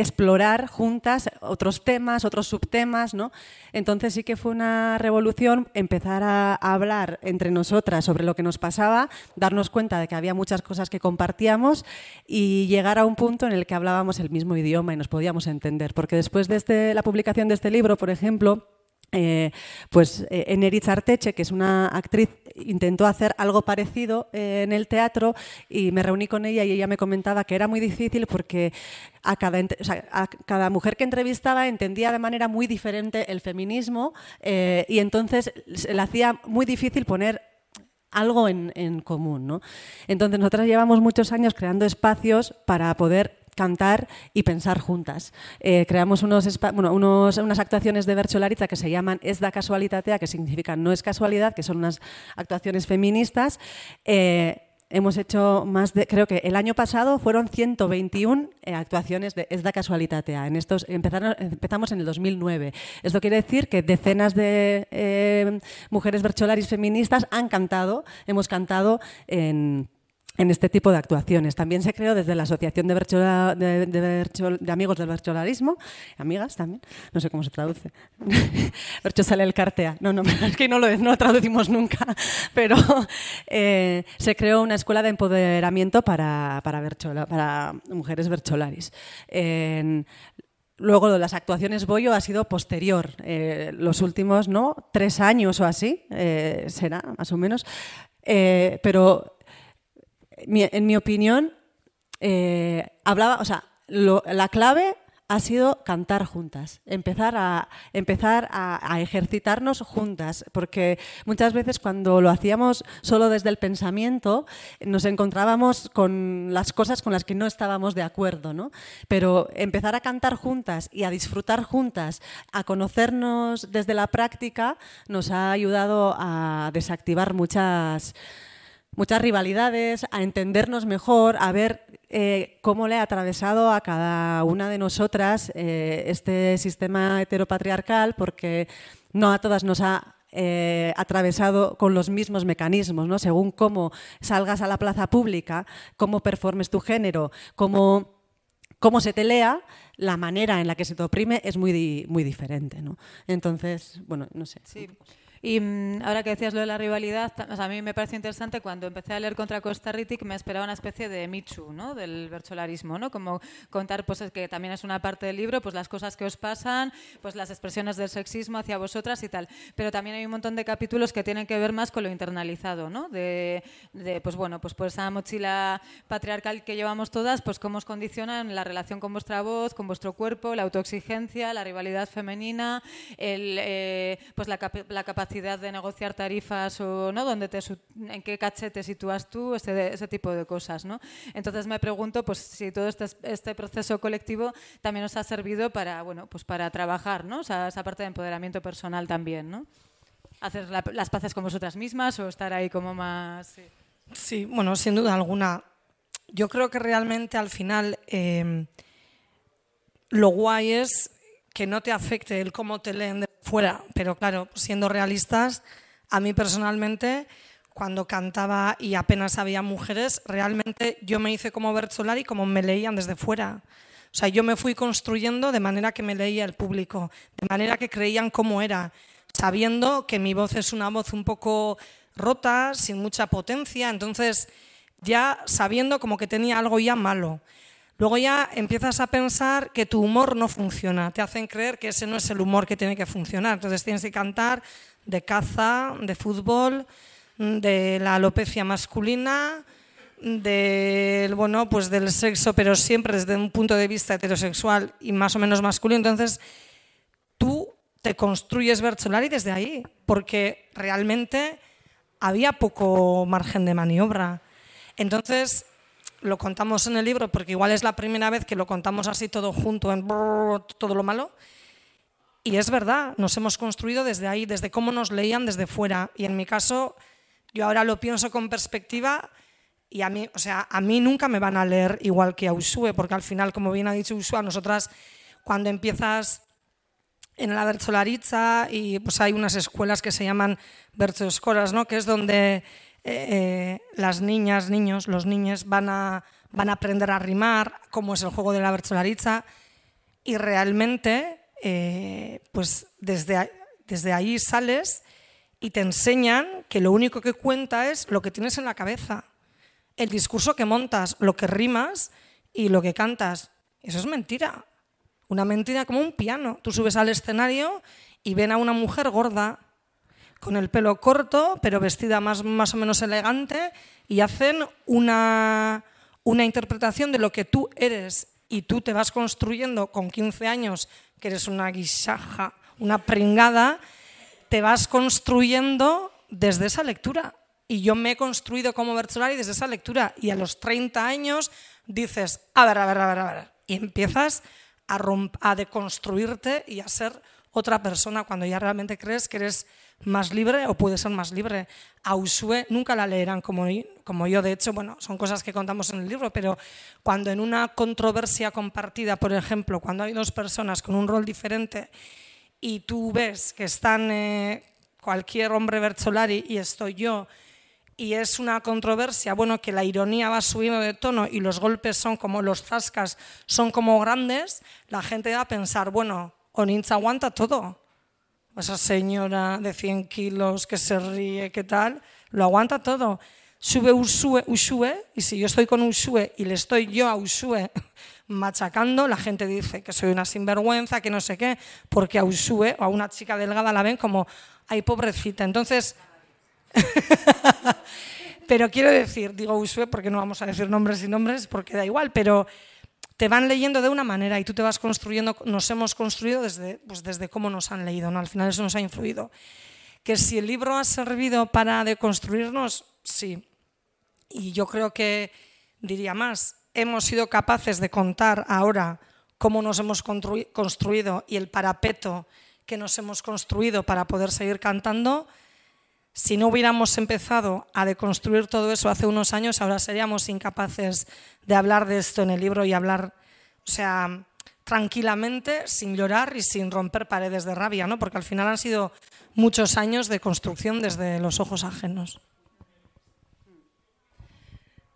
explorar juntas otros temas, otros subtemas, ¿no? Entonces sí que fue una revolución empezar a, hablar entre nosotras sobre lo que nos pasaba, darnos cuenta de que había muchas cosas que compartíamos y llegar a un punto en el que hablábamos el mismo idioma y nos podíamos entender. Porque después de este, la publicación de este libro, por ejemplo, eh, pues eh, Eneritz Arteche, que es una actriz, intentó hacer algo parecido eh, en el teatro y me reuní con ella y ella me comentaba que era muy difícil porque a cada, mujer que entrevistaba entendía de manera muy diferente el feminismo eh, y entonces se le hacía muy difícil poner algo en, en común. ¿no? Entonces nosotras llevamos muchos años creando espacios para poder cantar y pensar juntas. Eh, creamos unos, bueno, unos, unas actuaciones de Bercholariza que se llaman Es da casualitatea, que significa no es casualidad, que son unas actuaciones feministas. Eh, hemos hecho más de, creo que el año pasado fueron 121 eh, actuaciones de Es da casualitatea. En estos, empezaron, empezamos en el 2009. Esto quiere decir que decenas de eh, mujeres bercholaris feministas han cantado, hemos cantado en en este tipo de actuaciones. También se creó desde la Asociación de, Berchola, de, Amigos del Bercholarismo, amigas también, no sé cómo se traduce. Bercho sale el cartea, no, no, es que no lo, no traducimos nunca, pero eh, se creó una escuela de empoderamiento para, para, Berchola, para mujeres bercholaris. Luego las actuaciones Boyo ha sido posterior, eh, los últimos no tres años o así, eh, será más o menos, eh, en mi opinión, eh, hablaba, o sea, la clave ha sido cantar juntas, empezar, a, empezar a, ejercitarnos juntas, porque muchas veces cuando lo hacíamos solo desde el pensamiento nos encontrábamos con las cosas con las que no estábamos de acuerdo, ¿no? Pero empezar a cantar juntas y a disfrutar juntas, a conocernos desde la práctica, nos ha ayudado a desactivar muchas muchas rivalidades, a entendernos mejor, a ver eh, cómo le ha atravesado a cada una de nosotras eh, este sistema heteropatriarcal, porque no a todas nos ha eh, atravesado con los mismos mecanismos, ¿no? Según cómo salgas a la plaza pública, cómo performes tu género, cómo, cómo se te lea, la manera en la que se te oprime es muy, muy diferente, ¿no? Entonces, bueno, no sé. Sí. Y mm, ahora que decías lo de la rivalidad, a mí me parece interesante cuando empecé a leer contra Costa Rica me esperaba una especie de Michu, ¿no? Del bercholarismo, ¿no? Como contar, pues que también es una parte del libro, pues las cosas que os pasan, pues las expresiones del sexismo hacia vosotras y tal. Pero también hay un montón de capítulos que tienen que ver más con lo internalizado, ¿no? De, pues bueno, pues por esa mochila patriarcal que llevamos todas, pues cómo os condicionan la relación con vuestra voz, con vuestro cuerpo, la autoexigencia, la rivalidad femenina, el, eh, pues la, la capacidad de negociar tarifas o no, ¿Dónde te, en qué caché te sitúas tú, ese, tipo de cosas. ¿no? Entonces me pregunto pues, si todo este, este proceso colectivo también os ha servido para, bueno, pues para trabajar ¿no? esa parte de empoderamiento personal también. ¿no? Hacer las paces con vosotras mismas o estar ahí como más... Sí, bueno, sin duda alguna. Yo creo que realmente al final eh, lo guay es que no te afecte el cómo te leen de fuera. Pero claro, siendo realistas, a mí personalmente, cuando cantaba y apenas había mujeres, realmente yo me hice como Bertolari como me leían desde fuera. O sea, yo me fui construyendo de manera que me leía el público, de manera que creían cómo era, sabiendo que mi voz es una voz un poco rota, sin mucha potencia, entonces ya sabiendo como que tenía algo ya malo. Luego ya empiezas a pensar que tu humor no funciona, te hacen creer que ese no es el humor que tiene que funcionar. Entonces tienes que cantar de caza, de fútbol, de la alopecia masculina, del bueno, pues del sexo, pero siempre desde un punto de vista heterosexual y más o menos masculino. Entonces, tú te construyes Bertolari desde ahí, porque realmente había poco margen de maniobra. Entonces, lo contamos en el libro porque igual es la primera vez que lo contamos así todo junto en todo lo malo. Y es verdad, nos hemos construido desde ahí, desde cómo nos leían desde fuera. Y en mi caso, yo ahora lo pienso con perspectiva y a mí, o sea, a mí nunca me van a leer igual que a Usue, porque al final, como bien ha dicho Usue, a nosotras cuando empiezas en la Bertzolaritza y pues hay unas escuelas que se llaman Bertzoscoras, ¿no? que es donde eh, las niñas, niños, los niños van a, van a aprender a rimar, cómo es el juego de la bercholariza, y realmente, eh, pues desde, desde ahí sales y te enseñan que lo único que cuenta es lo que tienes en la cabeza, el discurso que montas, lo que rimas y lo que cantas. Eso es mentira. Una mentira como un piano. Tú subes al escenario y ven a una mujer gorda, con el pelo corto, pero vestida más, más o menos elegante, y hacen una, una interpretación de lo que tú eres. Y tú te vas construyendo con 15 años, que eres una guisaja, una pringada, te vas construyendo desde esa lectura. Y yo me he construido como Bertolari desde esa lectura. Y a los 30 años dices, a ver, a ver, a ver, a ver. Y empiezas a, a deconstruirte y a ser otra persona cuando ya realmente crees que eres más libre o puede ser más libre. A Usue nunca la leerán como, como yo, de hecho, bueno, son cosas que contamos en el libro, pero cuando en una controversia compartida, por ejemplo, cuando hay dos personas con un rol diferente y tú ves que están eh, cualquier hombre Bertolari y estoy yo, y es una controversia, bueno, que la ironía va subiendo de tono y los golpes son como los zascas, son como grandes, la gente va a pensar, bueno, Onintza aguanta todo esa señora de 100 kilos que se ríe, ¿qué tal? Lo aguanta todo. Sube Usue, Usue, y si yo estoy con Usue y le estoy yo a Usue machacando, la gente dice que soy una sinvergüenza, que no sé qué, porque a Usue o a una chica delgada la ven como, ay, pobrecita. Entonces, pero quiero decir, digo Usue porque no vamos a decir nombres y nombres, porque da igual, pero te van leyendo de una manera y tú te vas construyendo, nos hemos construido desde, pues desde cómo nos han leído, ¿no? al final eso nos ha influido. Que si el libro ha servido para deconstruirnos, sí. Y yo creo que, diría más, hemos sido capaces de contar ahora cómo nos hemos construido y el parapeto que nos hemos construido para poder seguir cantando, si no hubiéramos empezado a deconstruir todo eso hace unos años, ahora seríamos incapaces de hablar de esto en el libro y hablar, o sea, tranquilamente, sin llorar y sin romper paredes de rabia, ¿no? Porque al final han sido muchos años de construcción desde los ojos ajenos.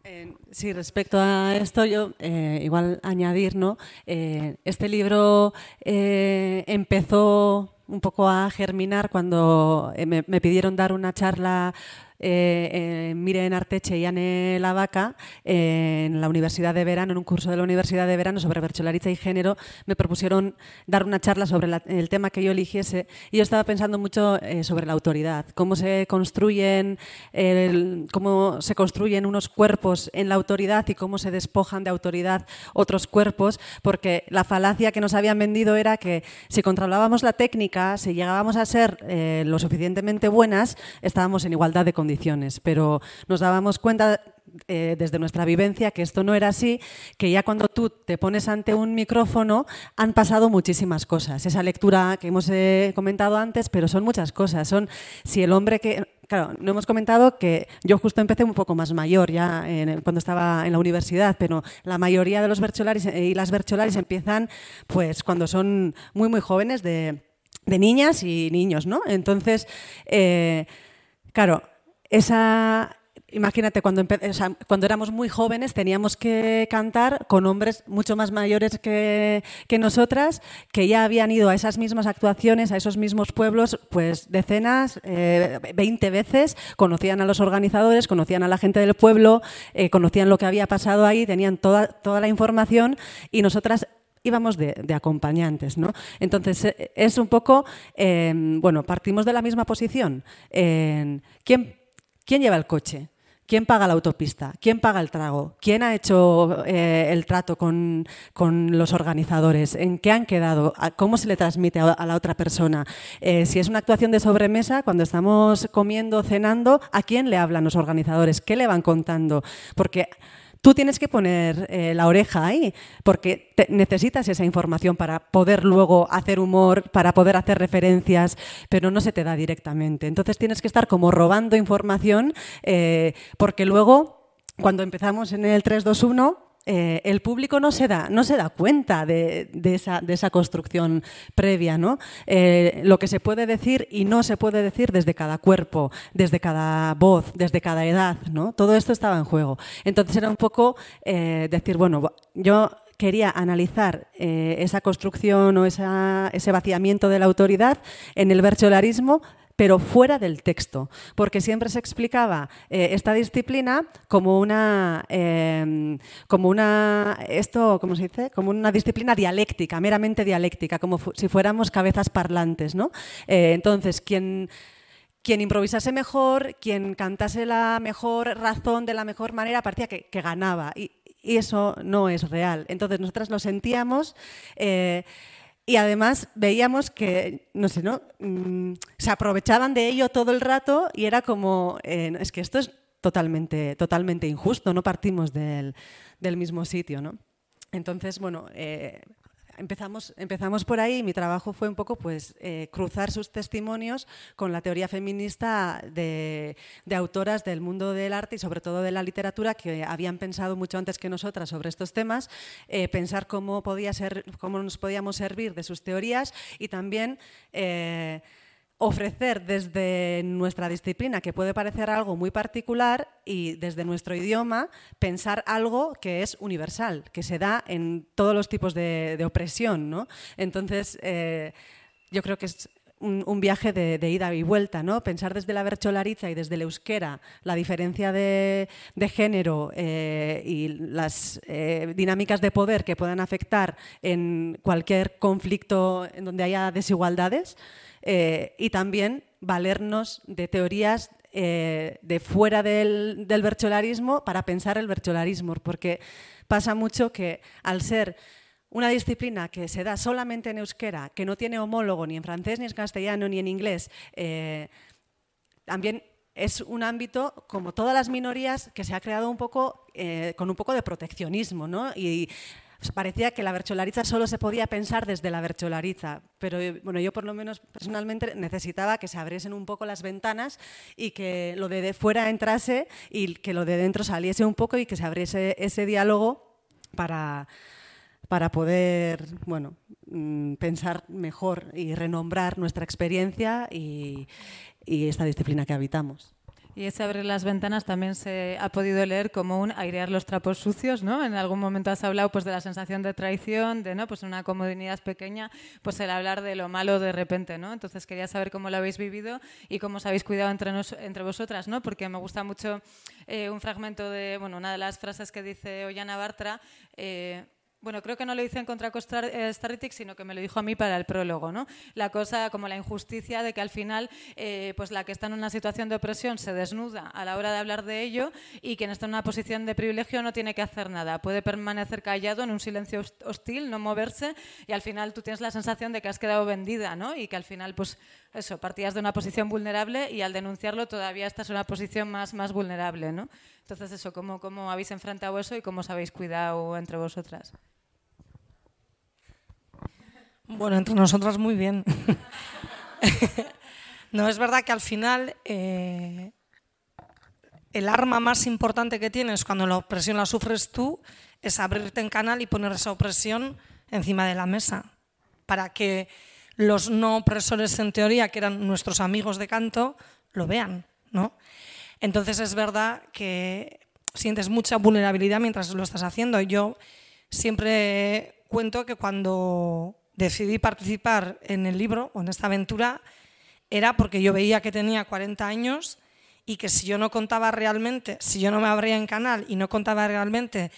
Eh, sí, respecto a esto, yo eh, igual añadir, ¿no? Eh, este libro empezó un poco a germinar cuando me, me, pidieron dar una charla eh, eh, Miren Arteche y Anne Lavaca en la Universidad de Verano, en un curso de la Universidad de Verano sobre bercholariza y género, me propusieron dar una charla sobre el tema que yo eligiese y yo estaba pensando mucho eh, sobre la autoridad, cómo se construyen cómo se construyen unos cuerpos en la autoridad y cómo se despojan de autoridad otros cuerpos, porque la falacia que nos habían vendido era que si controlábamos la técnica, si llegábamos a ser lo suficientemente buenas, estábamos en igualdad de condiciones pero nos dábamos cuenta eh, desde nuestra vivencia que esto no era así, que ya cuando tú te pones ante un micrófono han pasado muchísimas cosas. Esa lectura que hemos eh, comentado antes, pero son muchas cosas. Son si el hombre que Claro, no hemos comentado que yo justo empecé un poco más mayor ya cuando estaba en la universidad, pero la mayoría de los bercholaris eh, y las bercholaris empiezan pues cuando son muy muy jóvenes de, niñas y niños, ¿no? Entonces, claro, esa, Imagínate, cuando, cuando éramos muy jóvenes teníamos que cantar con hombres mucho más mayores que, nosotras, que ya habían ido a esas mismas actuaciones, a esos mismos pueblos, pues decenas, eh, 20 veces, conocían a los organizadores, conocían a la gente del pueblo, eh, conocían lo que había pasado ahí, tenían toda, toda la información y nosotras íbamos de, acompañantes, ¿no? Entonces, eh, es un poco, eh, bueno, partimos de la misma posición. ¿Quién ¿Quién lleva el coche? ¿Quién paga la autopista? ¿Quién paga el trago? ¿Quién ha hecho eh, el trato con, los organizadores? ¿En qué han quedado? ¿Cómo se le transmite a, la otra persona? Eh, si es una actuación de sobremesa, cuando estamos comiendo, cenando, ¿a quién le hablan los organizadores? ¿Qué le van contando? Porque tú tienes que poner eh, la oreja ahí, porque necesitas esa información para poder luego hacer humor, para poder hacer referencias, pero no se te da directamente. Entonces tienes que estar como robando información, eh, porque luego, cuando empezamos en el 321, eh, el público no se da, no se da cuenta de, esa, construcción previa. ¿no? Eh, lo que se puede decir y no se puede decir desde cada cuerpo, desde cada voz, desde cada edad. ¿no? Todo esto estaba en juego. Entonces era un poco eh, decir, bueno, yo quería analizar esa construcción o ese vaciamiento de la autoridad en el bercholarismo pero fuera del texto, porque siempre se explicaba eh, esta disciplina como una, em, como una, esto, ¿cómo se dice? Como una disciplina dialéctica, meramente dialéctica, como si fuéramos cabezas parlantes, ¿no? Eh, entonces, quien quien improvisase mejor, quien cantase la mejor razón de la mejor manera, parecía que, ganaba. Y, eso no es real. Entonces, nosotras lo sentíamos. Eh, y además veíamos que, no sé, ¿no? Mm, se aprovechaban de ello todo el rato y era como, eh, es que esto es totalmente, totalmente injusto, no partimos del, del mismo sitio, ¿no? Entonces, bueno, eh, empezamos, empezamos por ahí y mi trabajo fue un poco pues, eh, cruzar sus testimonios con la teoría feminista de, autoras del mundo del arte y sobre todo de la literatura que habían pensado mucho antes que nosotras sobre estos temas, eh, pensar cómo, podía ser, cómo nos podíamos servir de sus teorías y también... Eh, ofrecer desde nuestra disciplina, que puede parecer algo muy particular, y desde nuestro idioma, pensar algo que es universal, que se da en todos los tipos de, opresión. ¿no? Entonces, eh, yo creo que es un, viaje de, ida y vuelta, ¿no? Pensar desde la bercholariza y desde el euskera la diferencia de, género eh, y las eh, dinámicas de poder que puedan afectar en cualquier conflicto en donde haya desigualdades. Eh, y también valernos de teorías eh, de fuera del, del bercholarismo para pensar el bercholarismo, porque pasa mucho que al ser una disciplina que se da solamente en euskera, que no tiene homólogo ni en francés, ni en castellano, ni en inglés, eh, también es un ámbito, como todas las minorías, que se ha creado un poco con un poco de proteccionismo, ¿no? Y parecía que la bercholariza solo se podía pensar desde la bercholariza, pero bueno, yo por lo menos personalmente necesitaba que se abriesen un poco las ventanas y que lo de fuera entrase y que lo de dentro saliese un poco y que se abriese ese diálogo para, para poder bueno, mm, pensar mejor y renombrar nuestra experiencia y, esta disciplina que habitamos. Y ese abrir las ventanas también se ha podido leer como un airear los trapos sucios, ¿no? En algún momento has hablado pues de la sensación de traición, de no, pues una comunidad pequeña, pues el hablar de lo malo de repente, ¿no? Entonces quería saber cómo lo habéis vivido y cómo os habéis cuidado entre, nos, entre vosotras, ¿no? Porque me gusta mucho eh, un fragmento de, bueno, una de las frases que dice Ollana Bartra. Eh, bueno, creo que no lo hice en contra Starritic, sino que me lo dijo a mí para el prólogo, ¿no? La cosa como la injusticia de que al final, eh, pues la que está en una situación de opresión se desnuda a la hora de hablar de ello y quien está en una posición de privilegio no tiene que hacer nada, puede permanecer callado en un silencio hostil, no moverse y al final tú tienes la sensación de que has quedado vendida, ¿no? Y que al final, pues eso, partías de una posición vulnerable y al denunciarlo todavía estás en una posición más, más vulnerable, ¿no? Entonces eso, ¿cómo, ¿cómo habéis enfrentado eso y cómo os habéis cuidado entre vosotras? Bueno, entre nosotras muy bien. no, es verdad que al final eh, el arma más importante que tienes cuando la opresión la sufres tú es abrirte en canal y poner esa opresión encima de la mesa para que los no opresores en teoría, que eran nuestros amigos de canto, lo vean, ¿no? Entonces es verdad que sientes mucha vulnerabilidad mientras lo estás haciendo. Yo siempre cuento que cuando decidí participar en el libro o en esta aventura era porque yo veía que tenía 40 años y que si yo no contaba realmente, si yo no me abría en canal y no contaba realmente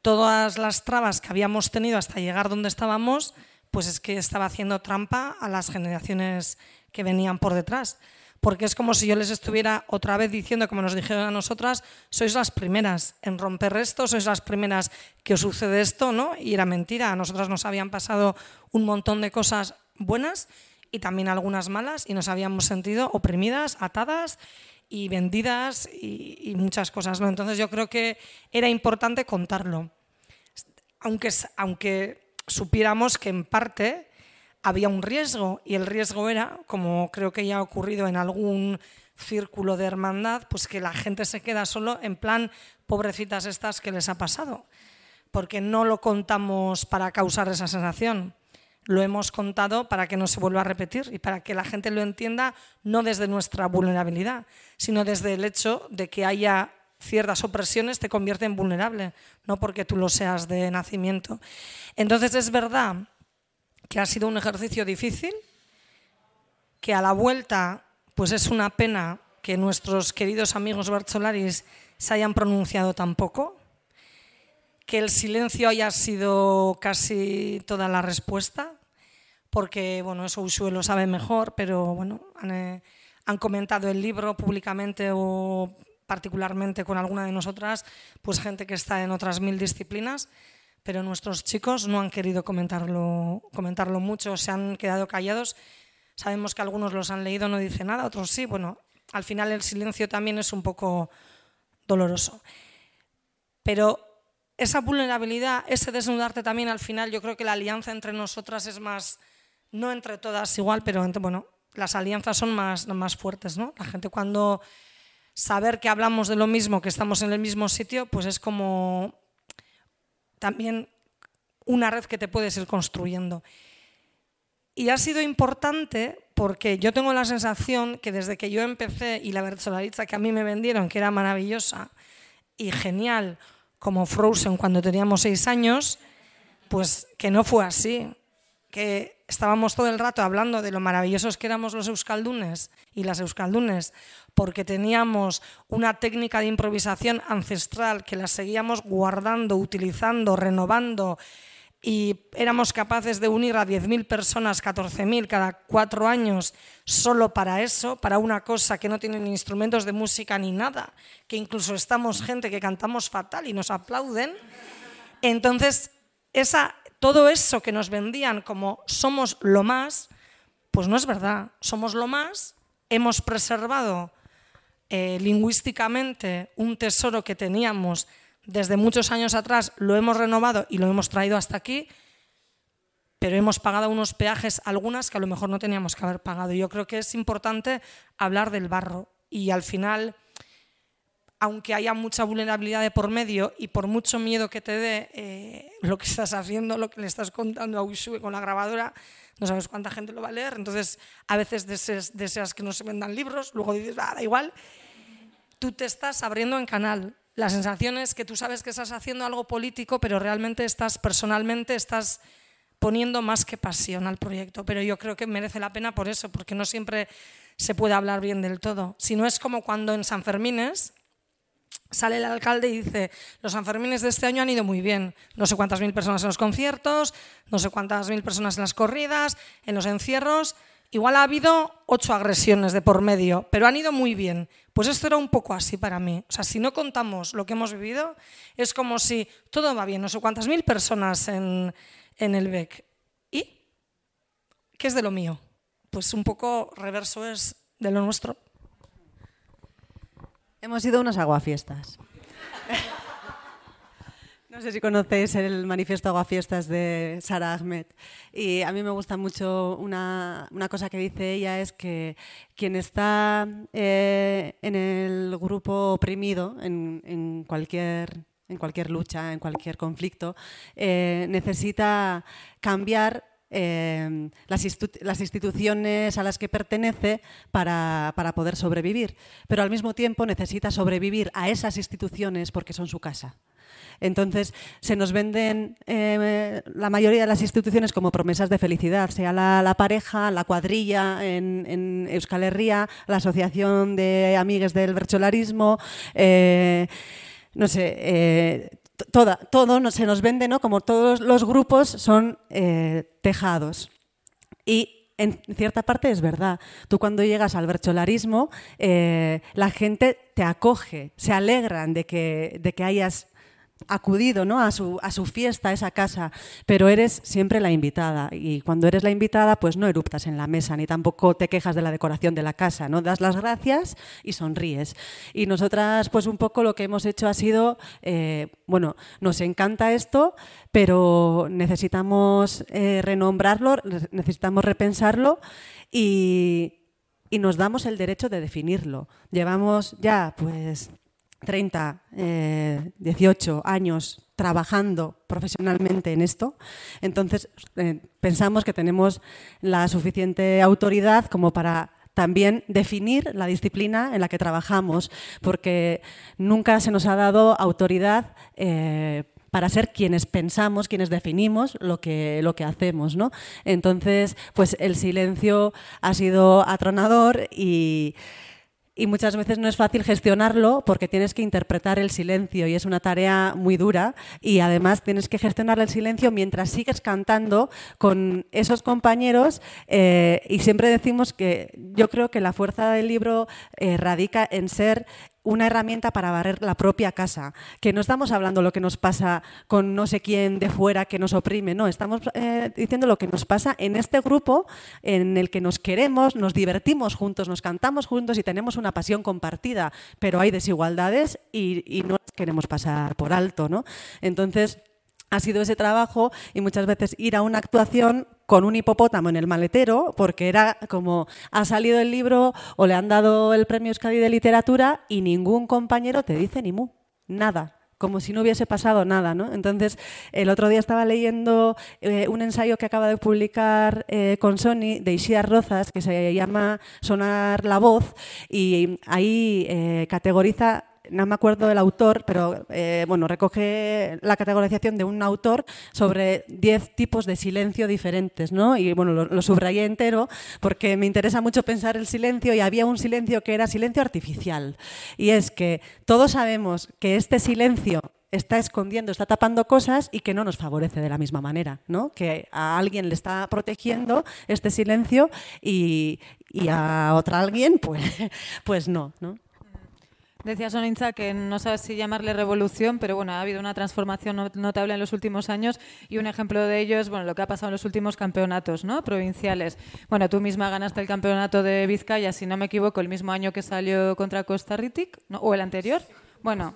todas las trabas que habíamos tenido hasta llegar donde estábamos, pues es que estaba haciendo trampa a las generaciones que venían por detrás porque es como si yo les estuviera otra vez diciendo, como nos dijeron a nosotras, sois las primeras en romper esto, sois las primeras que os sucede esto, ¿no? Y era mentira, a nosotras nos habían pasado un montón de cosas buenas y también algunas malas y nos habíamos sentido oprimidas, atadas y vendidas y, muchas cosas, ¿no? Entonces yo creo que era importante contarlo, aunque, aunque supiéramos que en parte había un riesgo y el riesgo era, como creo que ya ha ocurrido en algún círculo de hermandad, pues que la gente se queda solo en plan, pobrecitas estas que les ha pasado, porque no lo contamos para causar esa sensación, lo hemos contado para que no se vuelva a repetir y para que la gente lo entienda no desde nuestra vulnerabilidad, sino desde el hecho de que haya ciertas opresiones te convierte en vulnerable, no porque tú lo seas de nacimiento. Entonces es verdad que ha sido un ejercicio difícil, que a la vuelta pues es una pena que nuestros queridos amigos Bartolaris se hayan pronunciado tan poco, que el silencio haya sido casi toda la respuesta, porque bueno, eso Ushue lo sabe mejor, pero bueno, han, eh, han comentado el libro públicamente o particularmente con alguna de nosotras, pues gente que está en otras mil disciplinas pero nuestros chicos no han querido comentarlo, comentarlo mucho, se han quedado callados. Sabemos que algunos los han leído, no dice nada, otros sí. Bueno, al final el silencio también es un poco doloroso. Pero esa vulnerabilidad, ese desnudarte también al final, yo creo que la alianza entre nosotras es más, no entre todas igual, pero bueno, las alianzas son más, más fuertes, ¿no? La gente cuando saber que hablamos de lo mismo, que estamos en el mismo sitio, pues es como también una red que te puedes ir construyendo. Y ha sido importante porque yo tengo la sensación que desde que yo empecé y la Bertolaritza que a mí me vendieron, que era maravillosa y genial, como Frozen cuando teníamos seis años, pues que no fue así. Que estábamos todo el rato hablando de lo maravillosos que éramos los euskaldunes y las euskaldunes, porque teníamos una técnica de improvisación ancestral que la seguíamos guardando, utilizando, renovando y éramos capaces de unir a 10.000 personas, 14.000 cada cuatro años, solo para eso, para una cosa que no tiene ni instrumentos de música ni nada, que incluso estamos gente que cantamos fatal y nos aplauden. Entonces, esa, todo eso que nos vendían como somos lo más, pues no es verdad. Somos lo más, hemos preservado eh, lingüísticamente un tesoro que teníamos desde muchos años atrás, lo hemos renovado y lo hemos traído hasta aquí, pero hemos pagado unos peajes, algunas que a lo mejor no teníamos que haber pagado. Yo creo que es importante hablar del barro y al final aunque haya mucha vulnerabilidad de por medio y por mucho miedo que te dé eh, lo que estás haciendo, lo que le estás contando a Usue con la grabadora, no sabes cuánta gente lo va a leer, entonces a veces deseas, que no se vendan libros, luego dices, ah, da igual, tú te estás abriendo en canal. La sensación es que tú sabes que estás haciendo algo político, pero realmente estás personalmente, estás poniendo más que pasión al proyecto. Pero yo creo que merece la pena por eso, porque no siempre se puede hablar bien del todo. Si no es como cuando en San Fermines sale el alcalde y dice, los Sanfermines de este año han ido muy bien, no sé cuántas mil personas en los conciertos, no sé cuántas mil personas en las corridas, en los encierros, igual ha habido ocho agresiones de por medio, pero han ido muy bien. Pues esto era un poco así para mí. O sea, si no contamos lo que hemos vivido, es como si todo va bien, no sé cuántas mil personas en, en el BEC. ¿Y qué es de lo mío? Pues un poco reverso es de lo nuestro. Hemos ido a unas aguafiestas. No sé si conocéis el manifiesto Aguafiestas de Sara Ahmed. Y a mí me gusta mucho una, una cosa que dice ella, es que quien está eh, en el grupo oprimido, en, en, cualquier, en cualquier lucha, en cualquier conflicto, eh, necesita cambiar eh, las, instituciones a las que pertenece para, poder sobrevivir. Pero al mismo tiempo necesita sobrevivir a esas instituciones porque son su casa. Entonces, se nos venden eh, la mayoría de las instituciones como promesas de felicidad, sea la, la pareja, la cuadrilla en, en, Euskal Herria, la Asociación de Amigues del Bercholarismo, eh, no sé, eh, toda, todo no, se nos vende ¿no? como todos los grupos son eh, tejados. Y en cierta parte es verdad. Tú cuando llegas al bercholarismo, eh, la gente te acoge, se alegran de que, de que hayas acudido ¿no? a, su, a su fiesta, a esa casa, pero eres siempre la invitada. Y cuando eres la invitada, pues no eruptas en la mesa, ni tampoco te quejas de la decoración de la casa, ¿no? Das las gracias y sonríes. Y nosotras, pues un poco lo que hemos hecho ha sido, eh, bueno, nos encanta esto, pero necesitamos eh, renombrarlo, necesitamos repensarlo y, y nos damos el derecho de definirlo. Llevamos ya, pues 30, eh, 18 años trabajando profesionalmente en esto, entonces eh, pensamos que tenemos la suficiente autoridad como para también definir la disciplina en la que trabajamos, porque nunca se nos ha dado autoridad eh, para ser quienes pensamos, quienes definimos lo que, lo que hacemos. ¿no? Entonces, pues el silencio ha sido atronador y y muchas veces no es fácil gestionarlo porque tienes que interpretar el silencio y es una tarea muy dura y además tienes que gestionar el silencio mientras sigues cantando con esos compañeros eh, y siempre decimos que yo creo que la fuerza del libro eh, radica en ser una herramienta para barrer la propia casa, que no estamos hablando lo que nos pasa con no sé quién de fuera que nos oprime, no, estamos eh, diciendo lo que nos pasa en este grupo en el que nos queremos, nos divertimos juntos, nos cantamos juntos y tenemos una pasión compartida, pero hay desigualdades y, y no queremos pasar por alto, ¿no? Entonces, ha sido ese trabajo y muchas veces ir a una actuación con un hipopótamo en el maletero, porque era como ha salido el libro o le han dado el premio Euskadi de literatura y ningún compañero te dice ni mu, nada como si no hubiese pasado nada. ¿no? Entonces, el otro día estaba leyendo eh, un ensayo que acaba de publicar eh, con Sony de Isiar Rozas, que se llama Sonar la voz, y ahí eh, categoriza no me acuerdo del autor, pero eh, bueno, recoge la categorización de un autor sobre 10 tipos de silencio diferentes, ¿no? Y bueno, lo, subrayé entero porque me interesa mucho pensar el silencio y había un silencio que era silencio artificial. Y es que todos sabemos que este silencio está escondiendo, está tapando cosas y que no nos favorece de la misma manera, ¿no? Que a alguien le está protegiendo este silencio y, y a otra alguien, pues, pues no, ¿no? Decía Soninza que no sabes si llamarle revolución, pero bueno, ha habido una transformación notable en los últimos años y un ejemplo de ello es bueno, lo que ha pasado en los últimos campeonatos ¿no? provinciales. Bueno, tú misma ganaste el campeonato de Vizcaya, si no me equivoco, el mismo año que salió contra Costa Rica, ¿no? o el anterior. Bueno,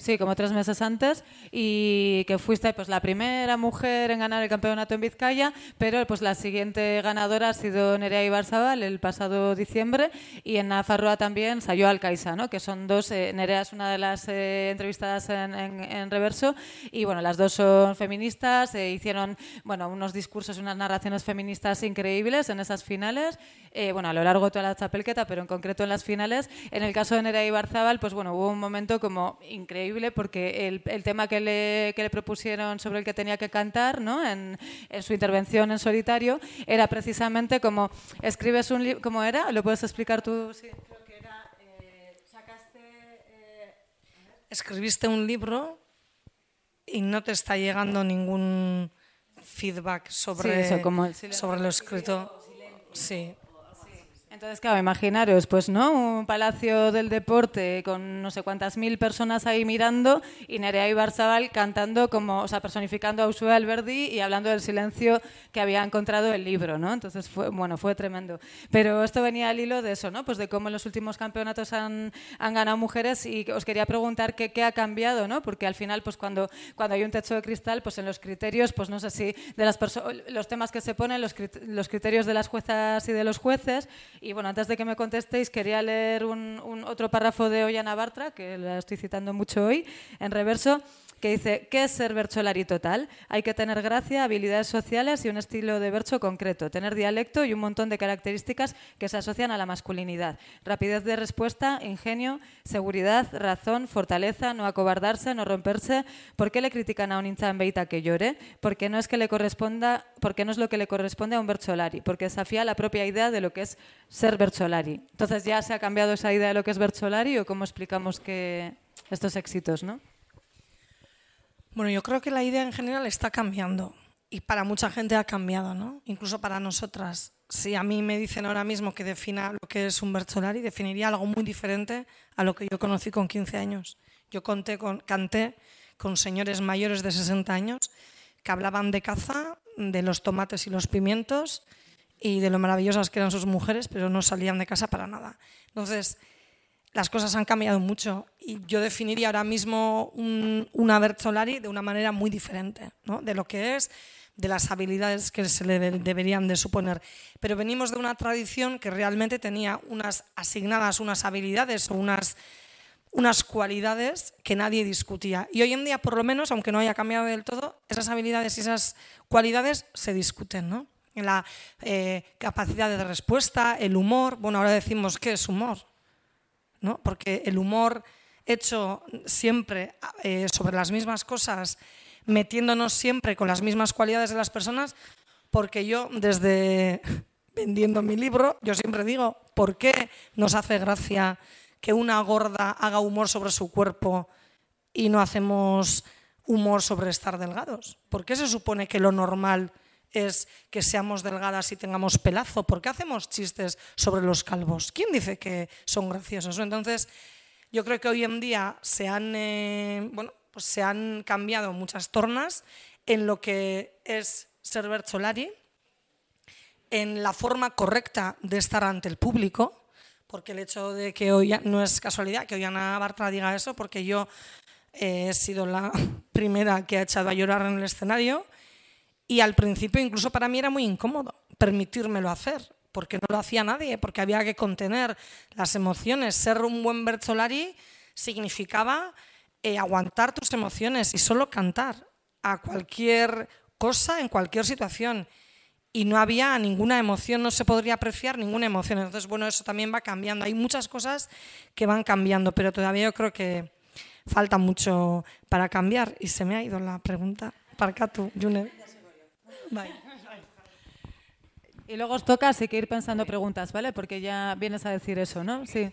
Sí, como tres meses antes y que fuiste pues la primera mujer en ganar el campeonato en Vizcaya, pero pues la siguiente ganadora ha sido Nerea Ibarzabal el pasado diciembre y en Nafarroa también salió Alcaiza, ¿no? que son dos, eh, Nerea es una de las eh, entrevistadas en, en- en Reverso y bueno, las dos son feministas, eh, hicieron bueno, unos discursos, unas narraciones feministas increíbles en esas finales, eh, bueno, a lo largo de toda la chapelqueta, pero en concreto en las finales. En el caso de Nerea Ibarzabal, pues bueno, hubo un momento como increíble porque el, el tema que le, que le propusieron sobre el que tenía que cantar, ¿no? En, en su intervención en solitario, era precisamente como escribes un libro, ¿cómo era? ¿Lo puedes explicar tú? Sí. Escribiste un libro y no te está llegando ningún feedback sobre, Sí, eso, como el silencio. sobre lo escrito. Sí. Entonces, claro, imaginaros, pues, ¿no? Un palacio del deporte con no sé cuántas mil personas ahí mirando y Nerea Ibarzabal cantando como, o sea, personificando a Usue Alberdi y hablando del silencio que había encontrado el libro, ¿no? Entonces, fue, bueno, fue tremendo. Pero esto venía al hilo de eso, ¿no? Pues de cómo en los últimos campeonatos han, han ganado mujeres y os quería preguntar qué, qué ha cambiado, ¿no? Porque al final, pues cuando, cuando hay un techo de cristal, pues en los criterios, pues no sé si de las los temas que se ponen, los, crit- los criterios de las juezas y de los jueces. Y bueno, antes de que me contestéis, quería leer un, un otro párrafo de Ollana Bartra, que la estoy citando mucho hoy, en reverso, que dice, ¿qué es ser bercholari total? Hay que tener gracia, habilidades sociales y un estilo de bercho concreto, tener dialecto y un montón de características que se asocian a la masculinidad. Rapidez de respuesta, ingenio, seguridad, razón, fortaleza, no acobardarse, no romperse. ¿Por qué le critican a un hincha en Beita que llore? Porque no es que le corresponda, porque no es lo que le corresponde a un bercholari, porque desafía la propia idea de lo que es ser bercholari. Entonces, ¿ya se ha cambiado esa idea de lo que es bercholari o cómo explicamos que estos éxitos, no? Bueno, yo creo que la idea en general está cambiando y para mucha gente ha cambiado, ¿no? Incluso para nosotras. Si a mí me dicen ahora mismo que defina lo que es un Bertolari, definiría algo muy diferente a lo que yo conocí con 15 años. Yo canté con señores mayores de 60 años que hablaban de caza, de los tomates y los pimientos y de lo maravillosas que eran sus mujeres, pero no salían de casa para nada. Entonces, las cosas han cambiado mucho y yo definiría ahora mismo un, Bertolari de una manera muy diferente, ¿no? de lo que es, de las habilidades que se le de- deberían de suponer. Pero venimos de una tradición que realmente tenía unas asignadas unas habilidades o unas, unas cualidades que nadie discutía. Y hoy en día, por lo menos, aunque no haya cambiado del todo, esas habilidades y esas cualidades se discuten, ¿no? La eh, capacidad de respuesta, el humor. Bueno, ahora decimos, ¿qué es humor? ¿No? Porque el humor hecho siempre eh, sobre las mismas cosas, metiéndonos siempre con las mismas cualidades de las personas, porque yo desde vendiendo mi libro, yo siempre digo, ¿por qué nos hace gracia que una gorda haga humor sobre su cuerpo y no hacemos humor sobre estar delgados? ¿Por qué se supone que lo normal es que seamos delgadas y tengamos pelazo? ¿Por qué hacemos chistes sobre los calvos? ¿Quién dice que son graciosos? Entonces, yo creo que hoy en día se han, eh, bueno, pues se han cambiado muchas tornas en lo que es ser Bertolari, en la forma correcta de estar ante el público, porque el hecho de que hoy no es casualidad que hoy Ana Bartra diga eso, porque yo he sido la primera que ha echado a llorar en el escenario y al principio incluso para mí era muy incómodo permitírmelo hacer, porque no lo hacía nadie, porque había que contener las emociones. Ser un buen Bertolari significaba eh, aguantar tus emociones y solo cantar a cualquier cosa, en cualquier situación. Y no había ninguna emoción, no se podría apreciar ninguna emoción. Entonces, bueno, eso también va cambiando. Hay muchas cosas que van cambiando, pero todavía yo creo que falta mucho para cambiar. Y se me ha ido la pregunta. Parcatu, June. Bye. Y luego os toca así que ir pensando preguntas, ¿vale? Porque ya vienes a decir eso, ¿no? Sí.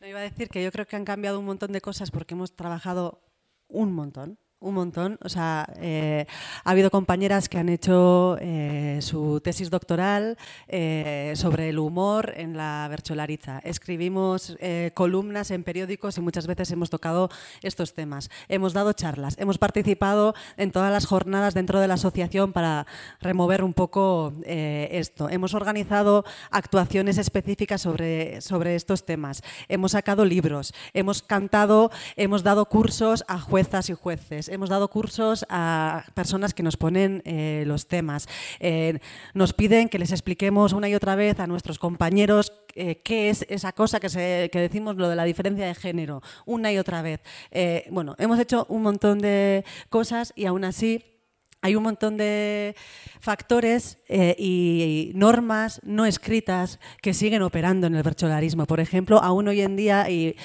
No iba a decir que yo creo que han cambiado un montón de cosas porque hemos trabajado un montón. Un montón. O sea, eh, ha habido compañeras que han hecho eh, su tesis doctoral eh, sobre el humor en la Bercholariza. Escribimos columnas en periódicos y muchas veces hemos tocado estos temas. Hemos dado charlas, hemos participado en todas las jornadas dentro de la asociación para remover un poco esto. Hemos organizado actuaciones específicas sobre, sobre estos temas. Hemos sacado libros, hemos cantado, hemos dado cursos a juezas y jueces hemos dado cursos a personas que nos ponen eh, los temas. Eh, nos piden que les expliquemos una y otra vez a nuestros compañeros eh, qué es esa cosa que, decimos, lo de la diferencia de género, una y otra vez. bueno, hemos hecho un montón de cosas y aún así hay un montón de factores y, normas no escritas que siguen operando en el virtualarismo. Por ejemplo, aún hoy en día, y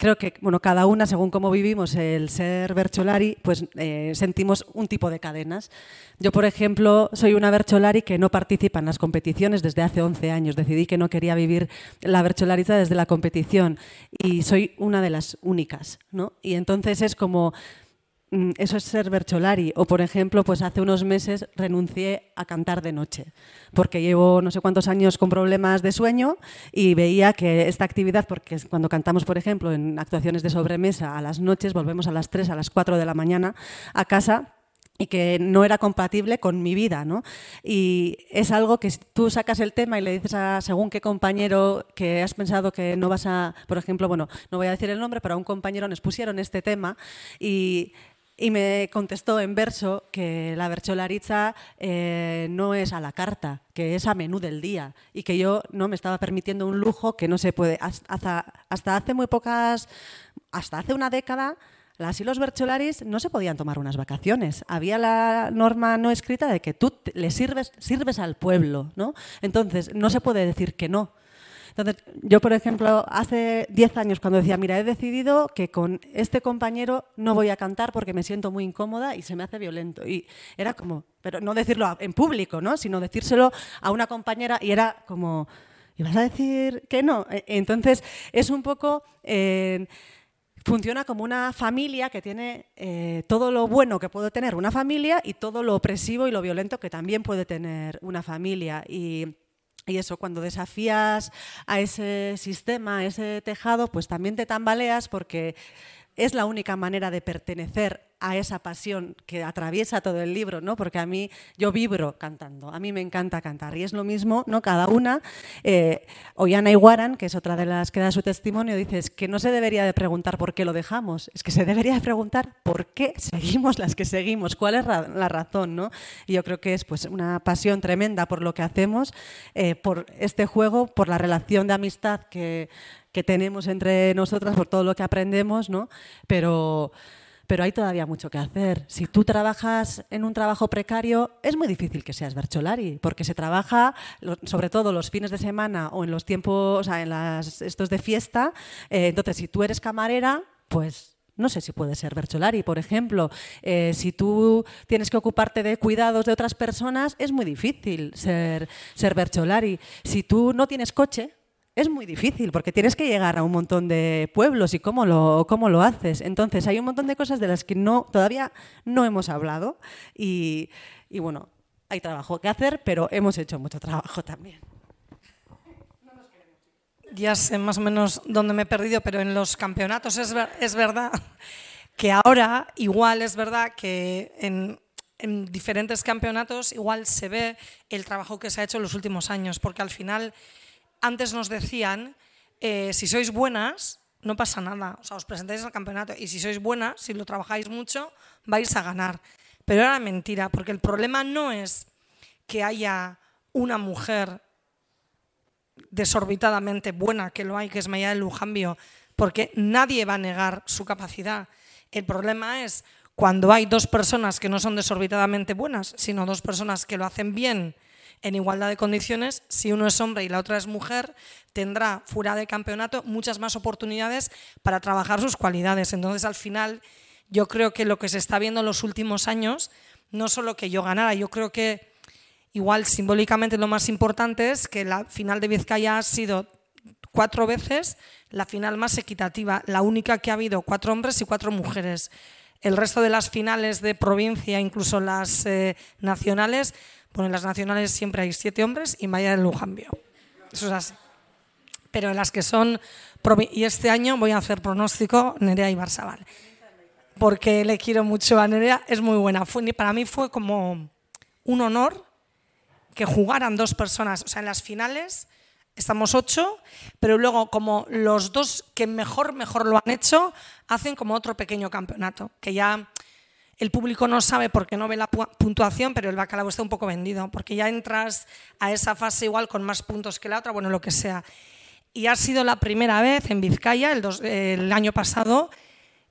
creo que bueno, cada una, según cómo vivimos el ser Bercholari, pues eh, sentimos un tipo de cadenas. Yo, por ejemplo, soy una Bercholari que no participa en las competiciones desde hace 11 años. Decidí que no quería vivir la Bercholariza desde la competición y soy una de las únicas. ¿no? Y entonces es como eso es ser bercholari. O, por ejemplo, pues hace unos meses renuncié a cantar de noche, porque llevo no sé cuántos años con problemas de sueño y veía que esta actividad, porque cuando cantamos, por ejemplo, en actuaciones de sobremesa a las noches, volvemos a las 3, a las 4 de la mañana a casa, y que no era compatible con mi vida, ¿no? Y es algo que tú sacas el tema y le dices a según qué compañero que has pensado que no vas a, por ejemplo, bueno, no voy a decir el nombre, pero a un compañero nos pusieron este tema y y me contestó en verso que la bercholariza eh, no es a la carta, que es a menú del día y que yo no me estaba permitiendo un lujo que no se puede. Hasta, hasta hace muy pocas, hasta hace una década, las y los bercholaris no se podían tomar unas vacaciones. Había la norma no escrita de que tú le sirves, sirves al pueblo, ¿no? Entonces, no se puede decir que no. Entonces, yo, por ejemplo, hace 10 años cuando decía, mira, he decidido que con este compañero no voy a cantar porque me siento muy incómoda y se me hace violento. Y era como, pero no decirlo en público, ¿no? sino decírselo a una compañera y era como, ¿y vas a decir que no? E, entonces, es un poco... Eh, funciona como una familia que tiene eh, todo lo bueno que puede tener una familia y todo lo opresivo y lo violento que también puede tener una familia. Y y eso, cuando desafías a ese sistema, a ese tejado, pues también te tambaleas porque es la única manera de pertenecer a esa pasión que atraviesa todo el libro, ¿no? Porque a mí, yo vibro cantando, a mí me encanta cantar. Y es lo mismo, ¿no? Cada una. Eh, Ollana Iguaran, que es otra de las que da su testimonio, dice que no se debería de preguntar por qué lo dejamos, es que se debería de preguntar por qué seguimos las que seguimos, cuál es la razón, ¿no? Y yo creo que es pues una pasión tremenda por lo que hacemos, eh, por este juego, por la relación de amistad que, que tenemos entre nosotras, por todo lo que aprendemos, ¿no? Pero pero hay todavía mucho que hacer. Si tú trabajas en un trabajo precario, es muy difícil que seas Bercholari, porque se trabaja sobre todo los fines de semana o en los tiempos, o sea, en las, estos de fiesta. Eh, entonces, si tú eres camarera, pues no sé si puedes ser Bercholari, por ejemplo. Eh, si tú tienes que ocuparte de cuidados de otras personas, es muy difícil ser, ser Bercholari. Si tú no tienes coche, es muy difícil porque tienes que llegar a un montón de pueblos y cómo lo, cómo lo haces. Entonces hay un montón de cosas de las que no, todavía no hemos hablado y, bueno, hay trabajo que hacer, pero hemos hecho mucho trabajo también. Ya sé más o menos dónde me he perdido, pero en los campeonatos es, es verdad que ahora igual es verdad que en, en diferentes campeonatos igual se ve el trabajo que se ha hecho en los últimos años, porque al final antes nos decían, eh, si sois buenas, no pasa nada, o sea, os presentáis al campeonato y si sois buenas, si lo trabajáis mucho, vais a ganar. Pero era mentira, porque el problema no es que haya una mujer desorbitadamente buena, que lo hay, que es Maya del Lujambio, porque nadie va a negar su capacidad. El problema es cuando hay dos personas que no son desorbitadamente buenas, sino dos personas que lo hacen bien en igualdad de condiciones, si uno es hombre y la otra es mujer, tendrá fuera de campeonato muchas más oportunidades para trabajar sus cualidades. Entonces, al final, yo creo que lo que se está viendo en los últimos años, no solo que yo ganara, yo creo que igual simbólicamente lo más importante es que la final de Vizcaya ha sido cuatro veces la final más equitativa, la única que ha habido cuatro hombres y cuatro mujeres. El resto de las finales de provincia, incluso las eh, nacionales, bueno, en las nacionales siempre hay siete hombres y Maya del Lujambio. Eso es así. Pero en las que son... Y este año voy a hacer pronóstico Nerea y Barzabal. Porque le quiero mucho a Nerea, es muy buena. para mí fue como un honor que jugaran dos personas. O sea, en las finales estamos ocho, pero luego como los dos que mejor, mejor lo han hecho, hacen como otro pequeño campeonato, que ya el público no sabe porque no ve la puntuación, pero el bacalao está un poco vendido, porque ya entras a esa fase igual con más puntos que la otra, bueno, lo que sea. Y ha sido la primera vez en Vizcaya, el, año pasado,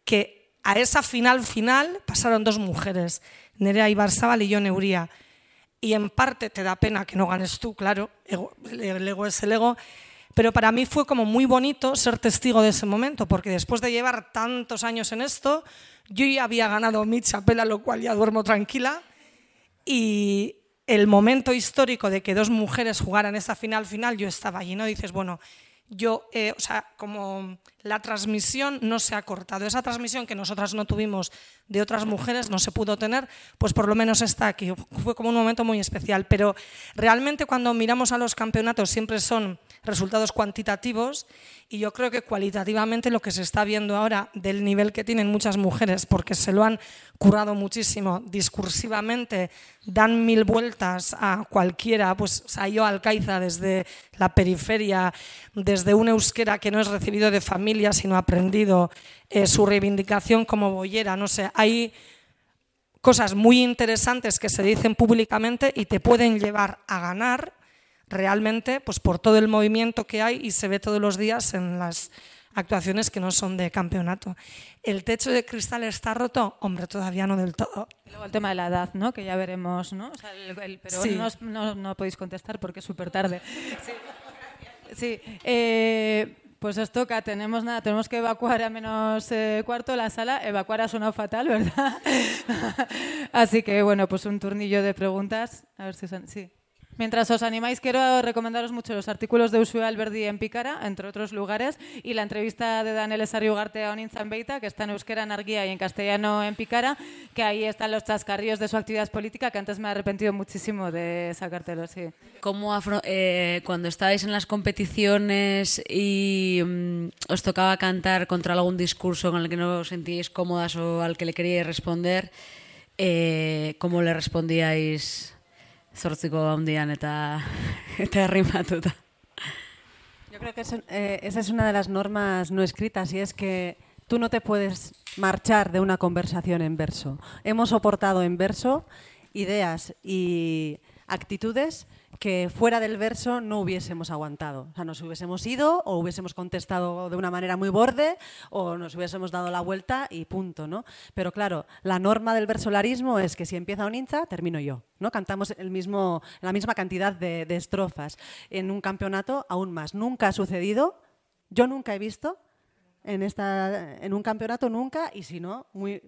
que a esa final final pasaron dos mujeres, Nerea Ibarzábal y yo Neuría y en parte te da pena que no ganes tú, claro, el ego es el ego, pero para mí fue como muy bonito ser testigo de ese momento, porque después de llevar tantos años en esto, yo ya había ganado mi chapela, lo cual ya duermo tranquila, y el momento histórico de que dos mujeres jugaran esa final final, yo estaba allí, ¿no? Dices, bueno, yo, eh, o sea, como la transmisión no se ha cortado. Esa transmisión que nosotras no tuvimos de otras mujeres no se pudo tener, pues por lo menos está aquí. Fue como un momento muy especial. Pero realmente cuando miramos a los campeonatos siempre son resultados cuantitativos y yo creo que cualitativamente lo que se está viendo ahora del nivel que tienen muchas mujeres, porque se lo han currado muchísimo discursivamente, dan mil vueltas a cualquiera, pues salió Alcaiza desde la periferia, desde un euskera que no es recibido de familia, sino aprendido, eh, su reivindicación como boyera, no sé, hay cosas muy interesantes que se dicen públicamente y te pueden llevar a ganar realmente pues por todo el movimiento que hay y se ve todos los días en las actuaciones que no son de campeonato. ¿El techo de cristal está roto? Hombre, todavía no del todo. Luego el tema de la edad, ¿no? que ya veremos, ¿no? pero no, no, podéis contestar porque es súper tarde. Sí, eh, pues os toca, tenemos nada, tenemos que evacuar a menos eh, cuarto la sala. Evacuar ha sonado fatal, ¿verdad? Así que bueno, pues un turnillo de preguntas. A ver si son, sí. Mientras os animáis, quiero recomendaros mucho los artículos de Usue Alberdi en Picara, entre otros lugares, y la entrevista de Daniel Esariugarte a Onintzan Beita, que está en euskera en Arguía y en castellano en Picara, que ahí están los chascarrillos de su actividad política, que antes me he arrepentido muchísimo de sacártelos. Sí. ¿Cómo eh, cuando estabais en las competiciones y mm, os tocaba cantar contra algún discurso con el que no os sentíais cómodas o al que le queríais responder, eh, ¿cómo le respondíais? Handian eta, eta herrimatuta. Yo creo que eh, esa es una de las normas no escritas y es que tú no te puedes marchar de una conversación en verso. Hemos soportado en verso ideas y actitudes que fuera del verso no hubiésemos aguantado. O sea, nos hubiésemos ido o hubiésemos contestado de una manera muy borde o nos hubiésemos dado la vuelta y punto, ¿no? Pero claro, la norma del versolarismo es que si empieza un hincha, termino yo, ¿no? Cantamos el mismo, la misma cantidad de, de estrofas. En un campeonato, aún más. Nunca ha sucedido, yo nunca he visto en, esta, en un campeonato, nunca, y si no, muy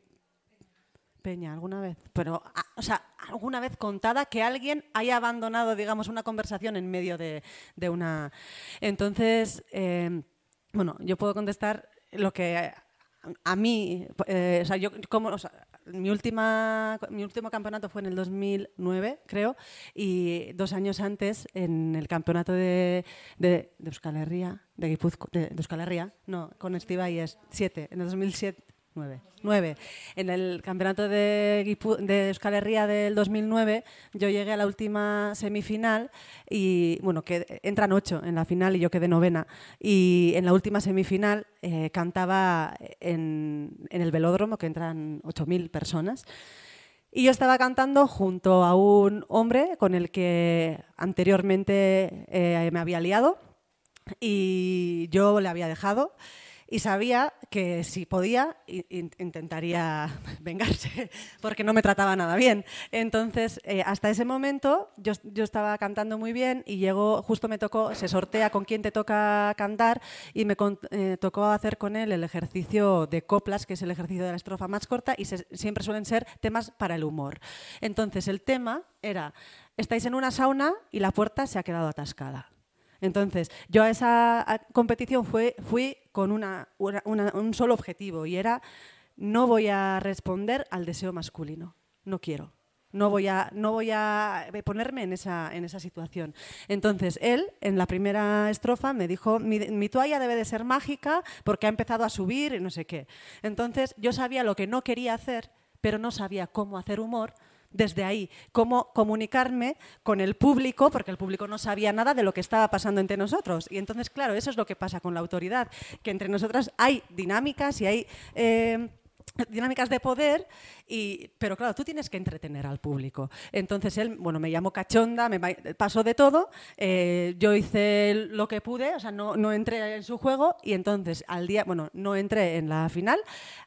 Peña, alguna vez, pero, ah, o sea, alguna vez contada que alguien haya abandonado, digamos, una conversación en medio de, una. Entonces, em, bueno, yo puedo contestar lo que a mí, eh, o sea, yo como, o sea, mi última, mi último campeonato fue en el 2009, creo, y dos años antes en el campeonato de, de, de Euskal Herria, de, de, Euskal Herria, no, con Estiva y es siete, en el 2007, Nueve. Nueve. En el campeonato de, de Euskal Herria del 2009 yo llegué a la última semifinal y, bueno, que entran ocho en la final y yo quedé novena. Y en la última semifinal eh, cantaba en, en, el velódromo, que entran 8.000 personas. Y yo estaba cantando junto a un hombre con el que anteriormente eh, me había liado y yo le había dejado y sabía que si podía intentaría vengarse porque no me trataba nada bien. Entonces, eh, hasta ese momento yo, estaba cantando muy bien y llegó, justo me tocó, se sortea con quién te toca cantar y me eh, tocó hacer con él el ejercicio de coplas, que es el ejercicio de la estrofa más corta y siempre suelen ser temas para el humor. Entonces, el tema era, estáis en una sauna y la puerta se ha quedado atascada. Entonces, yo a esa competición fui con un solo objetivo y era no voy a responder al deseo masculino, no quiero. No voy a, no voy a ponerme en esa, en esa situación. Entonces, él, en la primera estrofa, me dijo, mi toalla debe de ser mágica porque ha empezado a subir y no sé qué. Entonces, yo sabía lo que no quería hacer, pero no sabía cómo hacer humor desde ahí, cómo comunicarme con el público, porque el público no sabía nada de lo que estaba pasando entre nosotros. Y entonces, claro, eso es lo que pasa con la autoridad, que entre nosotras hay dinámicas y hay... eh, dinámicas de poder, y, pero claro, tú tienes que entretener al público. Entonces él, bueno, me llamó cachonda, me pasó de todo, eh, yo hice lo que pude, o sea, no, no entré en su juego y entonces al día, bueno, no entré en la final,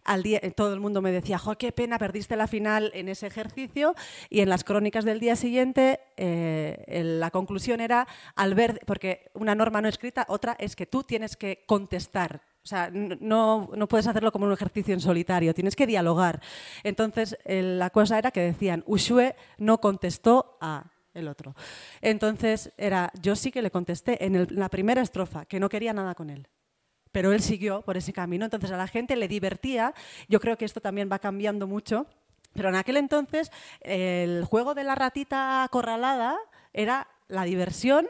al día eh, todo el mundo me decía, jo, qué pena, perdiste la final en ese ejercicio y en las crónicas del día siguiente eh, la conclusión era, al ver, porque una norma no escrita, otra es que tú tienes que contestar o sea, no, no puedes hacerlo como un ejercicio en solitario, tienes que dialogar. Entonces, la cosa era que decían, Ushue no contestó a el otro. Entonces, era, yo sí que le contesté en la primera estrofa, que no quería nada con él. Pero él siguió por ese camino, entonces a la gente le divertía. Yo creo que esto también va cambiando mucho. Pero en aquel entonces, el juego de la ratita acorralada era la diversión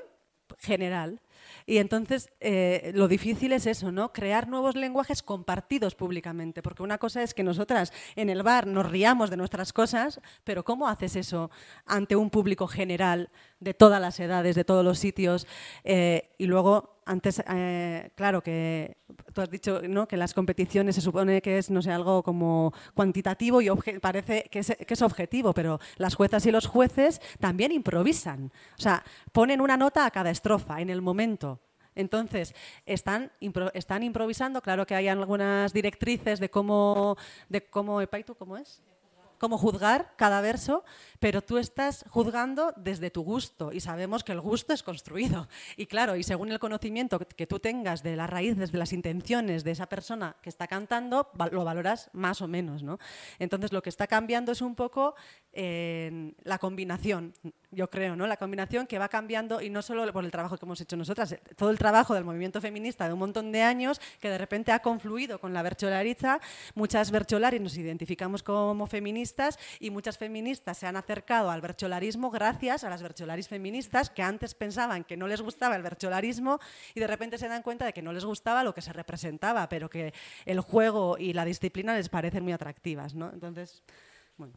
general. Y entonces eh, lo difícil es eso, ¿no? Crear nuevos lenguajes compartidos públicamente. Porque una cosa es que nosotras en el bar nos riamos de nuestras cosas, pero ¿cómo haces eso ante un público general de todas las edades, de todos los sitios? Eh, y luego, antes, eh, claro que tú has dicho ¿no? que las competiciones se supone que es, no sé, algo como cuantitativo y parece que es, que es objetivo, pero las juezas y los jueces también improvisan. O sea, ponen una nota a cada estrofa en el momento. Entonces, están, impro- están improvisando, claro que hay algunas directrices de cómo, de cómo, ¿cómo es? Cómo juzgar cada verso, pero tú estás juzgando desde tu gusto y sabemos que el gusto es construido. Y claro, y según el conocimiento que tú tengas de las raíces, de las intenciones de esa persona que está cantando, lo valoras más o menos. ¿no? Entonces, lo que está cambiando es un poco eh, la combinación, yo creo, ¿no? la combinación que va cambiando y no solo por el trabajo que hemos hecho nosotras, todo el trabajo del movimiento feminista de un montón de años que de repente ha confluido con la bercholaritza. Muchas bercholaris nos identificamos como feministas y muchas feministas se han acercado al bercholarismo gracias a las bercholaris feministas que antes pensaban que no les gustaba el bercholarismo y de repente se dan cuenta de que no les gustaba lo que se representaba, pero que el juego y la disciplina les parecen muy atractivas. ¿no? Entonces, bueno.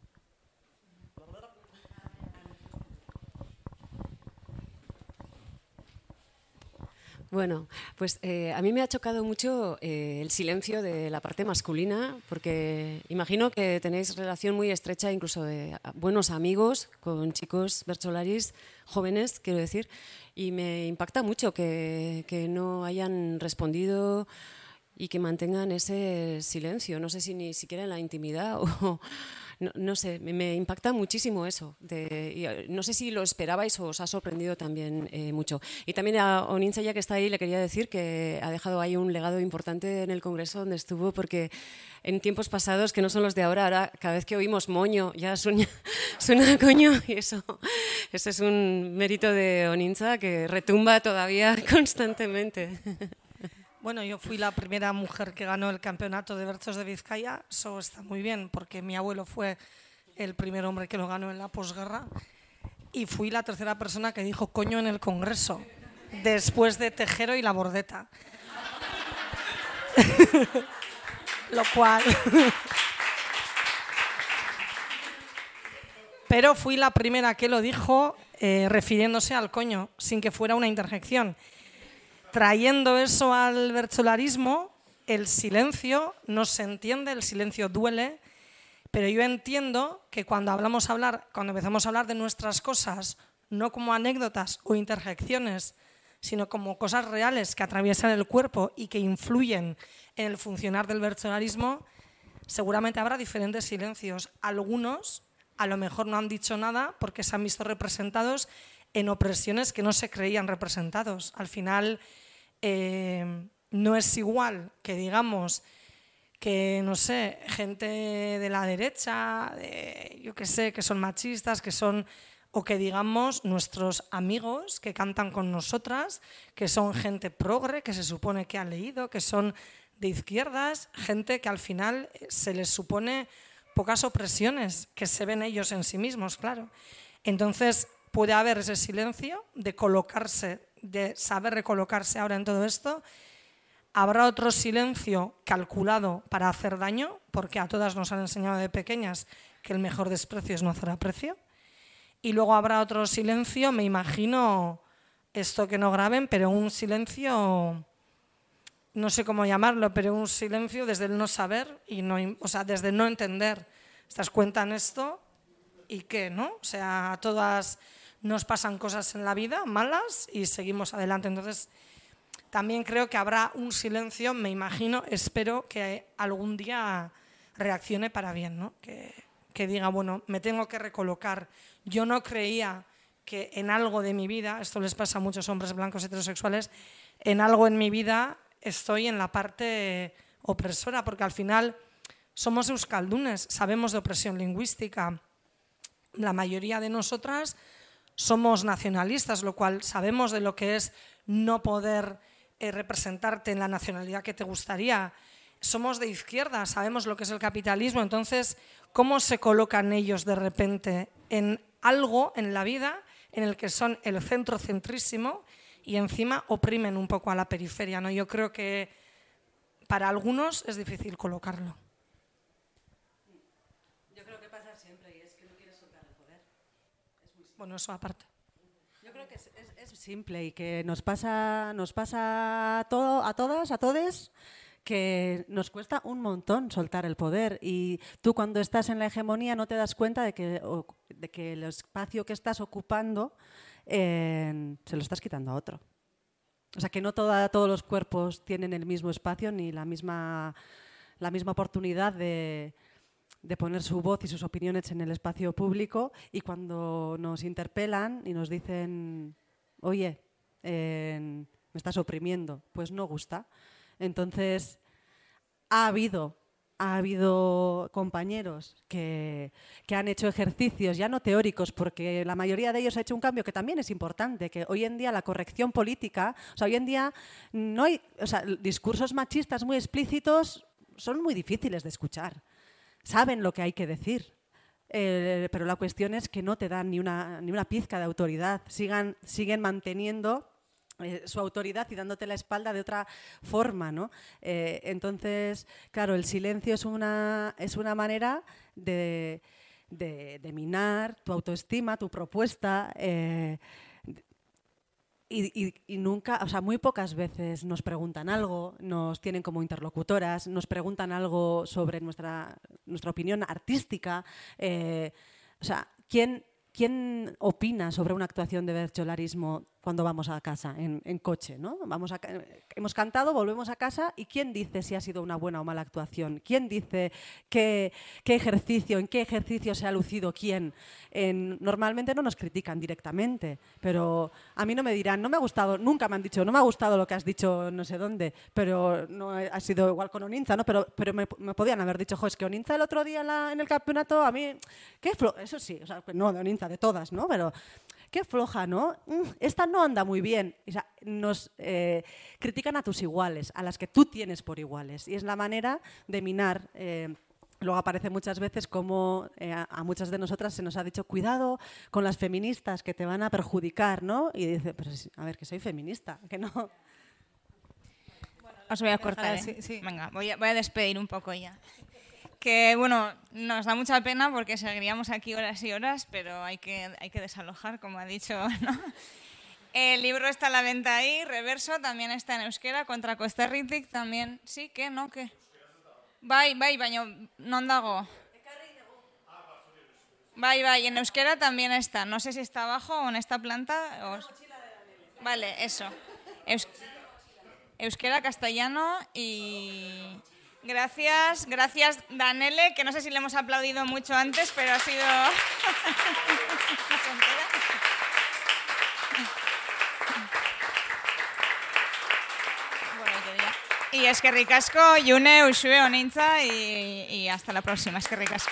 Bueno, pues eh, a mí me ha chocado mucho eh, el silencio de la parte masculina, porque imagino que tenéis relación muy estrecha, incluso de buenos amigos con chicos bercholaris jóvenes, quiero decir, y me impacta mucho que no hayan respondido y que mantengan ese silencio. No sé si ni siquiera en la intimidad o no, no sé, me, me impacta muchísimo eso. De, y, eh, no sé si lo esperabais o os ha sorprendido también eh, mucho. Y también a Oninza, ya que está ahí, le quería decir que ha dejado ahí un legado importante en el Congreso donde estuvo, porque en tiempos pasados, que no son los de ahora, ahora cada vez que oímos moño ya suena, suena coño y eso, eso es un mérito de Oninza que retumba todavía constantemente. Bueno, yo fui la primera mujer que ganó el campeonato de versos de Vizcaya. Eso está muy bien, porque mi abuelo fue el primer hombre que lo ganó en la posguerra. Y fui la tercera persona que dijo coño en el Congreso, después de Tejero y la Bordeta. lo cual. Pero fui la primera que lo dijo eh, refiriéndose al coño, sin que fuera una interjección trayendo eso al bercholarismo, el silencio no se entiende, el silencio duele, pero yo entiendo que cuando empezamos a hablar de nuestras cosas, no como anécdotas o interjecciones, sino como cosas reales que atraviesan el cuerpo y que influyen en el funcionar del bercholarismo, seguramente habrá diferentes silencios. Algunos a lo mejor no han dicho nada porque se han visto representados en opresiones que no se creían representados. Al final, eh, no es igual que digamos que, no sé, gente de la derecha, de- yo qué sé, que son machistas, que son, o que digamos nuestros amigos que cantan con nosotras, que son gente progre, que se supone que ha leído, que son de izquierdas, gente que al final se les supone pocas opresiones que se ven ellos en sí mismos, claro. Entonces puede haber ese silencio de colocarse, de saber recolocarse ahora en todo esto. Habrá otro silencio calculado para hacer daño, porque a todas nos han enseñado de pequeñas que el mejor desprecio es no hacer aprecio. Y luego habrá otro silencio, me imagino, esto que no graben, pero un silencio, no sé cómo llamarlo, pero un silencio desde el no saber y no, o sea, desde no entender. Estás cuentan esto y qué, ¿no? O sea, a todas nos pasan cosas en la vida malas y seguimos adelante. Entonces, también creo que habrá un silencio, me imagino, espero que algún día reaccione para bien, ¿no? Que, que diga, bueno, me tengo que recolocar. Yo no creía que en algo de mi vida, esto les pasa a muchos hombres blancos heterosexuales, en algo en mi vida estoy en la parte opresora, porque al final somos euskaldunes, sabemos de opresión lingüística. La mayoría de nosotras somos nacionalistas, lo cual sabemos de lo que es no poder eh, representarte en la nacionalidad que te gustaría. Somos de izquierda, sabemos lo que es el capitalismo, entonces, ¿cómo se colocan ellos de repente en algo en la vida en el que son el centro centrísimo y encima oprimen un poco a la periferia? ¿no? Yo creo que para algunos es difícil colocarlo. Bueno, eso aparte. Yo creo que es, simple y que nos pasa, nos pasa a, todas, a todos, que nos cuesta un montón soltar el poder. Y tú cuando estás en la hegemonía no te das cuenta de que, de que el espacio que estás ocupando se lo estás quitando a otro. O sea, que no todos los cuerpos tienen el mismo espacio ni la misma, la misma oportunidad de, de poner su voz y sus opiniones en el espacio público y cuando nos interpelan y nos dicen, oye, me estás oprimiendo, pues no gusta. Entonces, ha habido, ha habido compañeros que, que, han hecho ejercicios, ya no teóricos, porque la mayoría de ellos ha hecho un cambio que también es importante, que hoy en día la corrección política, o sea, hoy en día no hay, o sea, discursos machistas muy explícitos son muy difíciles de escuchar saben lo que hay que decir. Eh, pero la cuestión es que no te dan ni una, ni una pizca de autoridad, Sigan, siguen manteniendo eh, su autoridad y dándote la espalda de otra forma. ¿no? Eh, entonces, claro, el silencio es una, es una manera de, de, minar tu autoestima, tu propuesta. Y, nunca, o sea, muy pocas veces nos preguntan algo, nos tienen como interlocutoras, nos preguntan algo sobre nuestra, nuestra opinión artística. Eh, o sea, ¿quién, ¿quién opina sobre una actuación de bercholarismo cuando vamos a casa en, coche, ¿no? Vamos a, hemos cantado, volvemos a casa y quién dice si ha sido una buena o mala actuación, quién dice qué, qué ejercicio, en qué ejercicio se ha lucido quién. normalmente no nos critican directamente, pero a mí no me dirán, no me ha gustado, nunca me han dicho, no me ha gustado lo que has dicho no sé dónde, pero no ha sido igual con Oninza, ¿no? Pero, pero me, podían haber dicho, jo, es que Oninza el otro día en, el campeonato, a mí, qué eso sí, o sea, no de Oninza, de todas, ¿no? Pero qué floja, ¿no? Mm, esta no anda muy bien. O sea, nos eh, critican a tus iguales, a las que tú tienes por iguales. Y es la manera de minar. Eh, luego aparece muchas veces como eh, a muchas de nosotras se nos ha dicho cuidado con las feministas que te van a perjudicar, ¿no? Y dice, pero a ver, que soy feminista, que no. Os voy a cortar. Venga, voy a, voy a despedir un poco ya que bueno, nos da mucha pena porque seguiríamos aquí horas y horas, pero hay que, hay que desalojar, como ha dicho. ¿no? El libro está a la venta ahí, reverso, también está en euskera, contra Ritic también. Sí, ¿qué? ¿No? ¿Qué? Bai, bai, baina non dago. Bai, bai, en euskera también está. No sé si está abajo o en esta planta. O... Vale, eso. Euskera, castellano y... Gracias, gracias Danele, que no sé si le hemos aplaudido mucho antes, pero ha sido... y es que ricasco, Yune, Ushue, Oninza y, y hasta la próxima. Es que ricasco.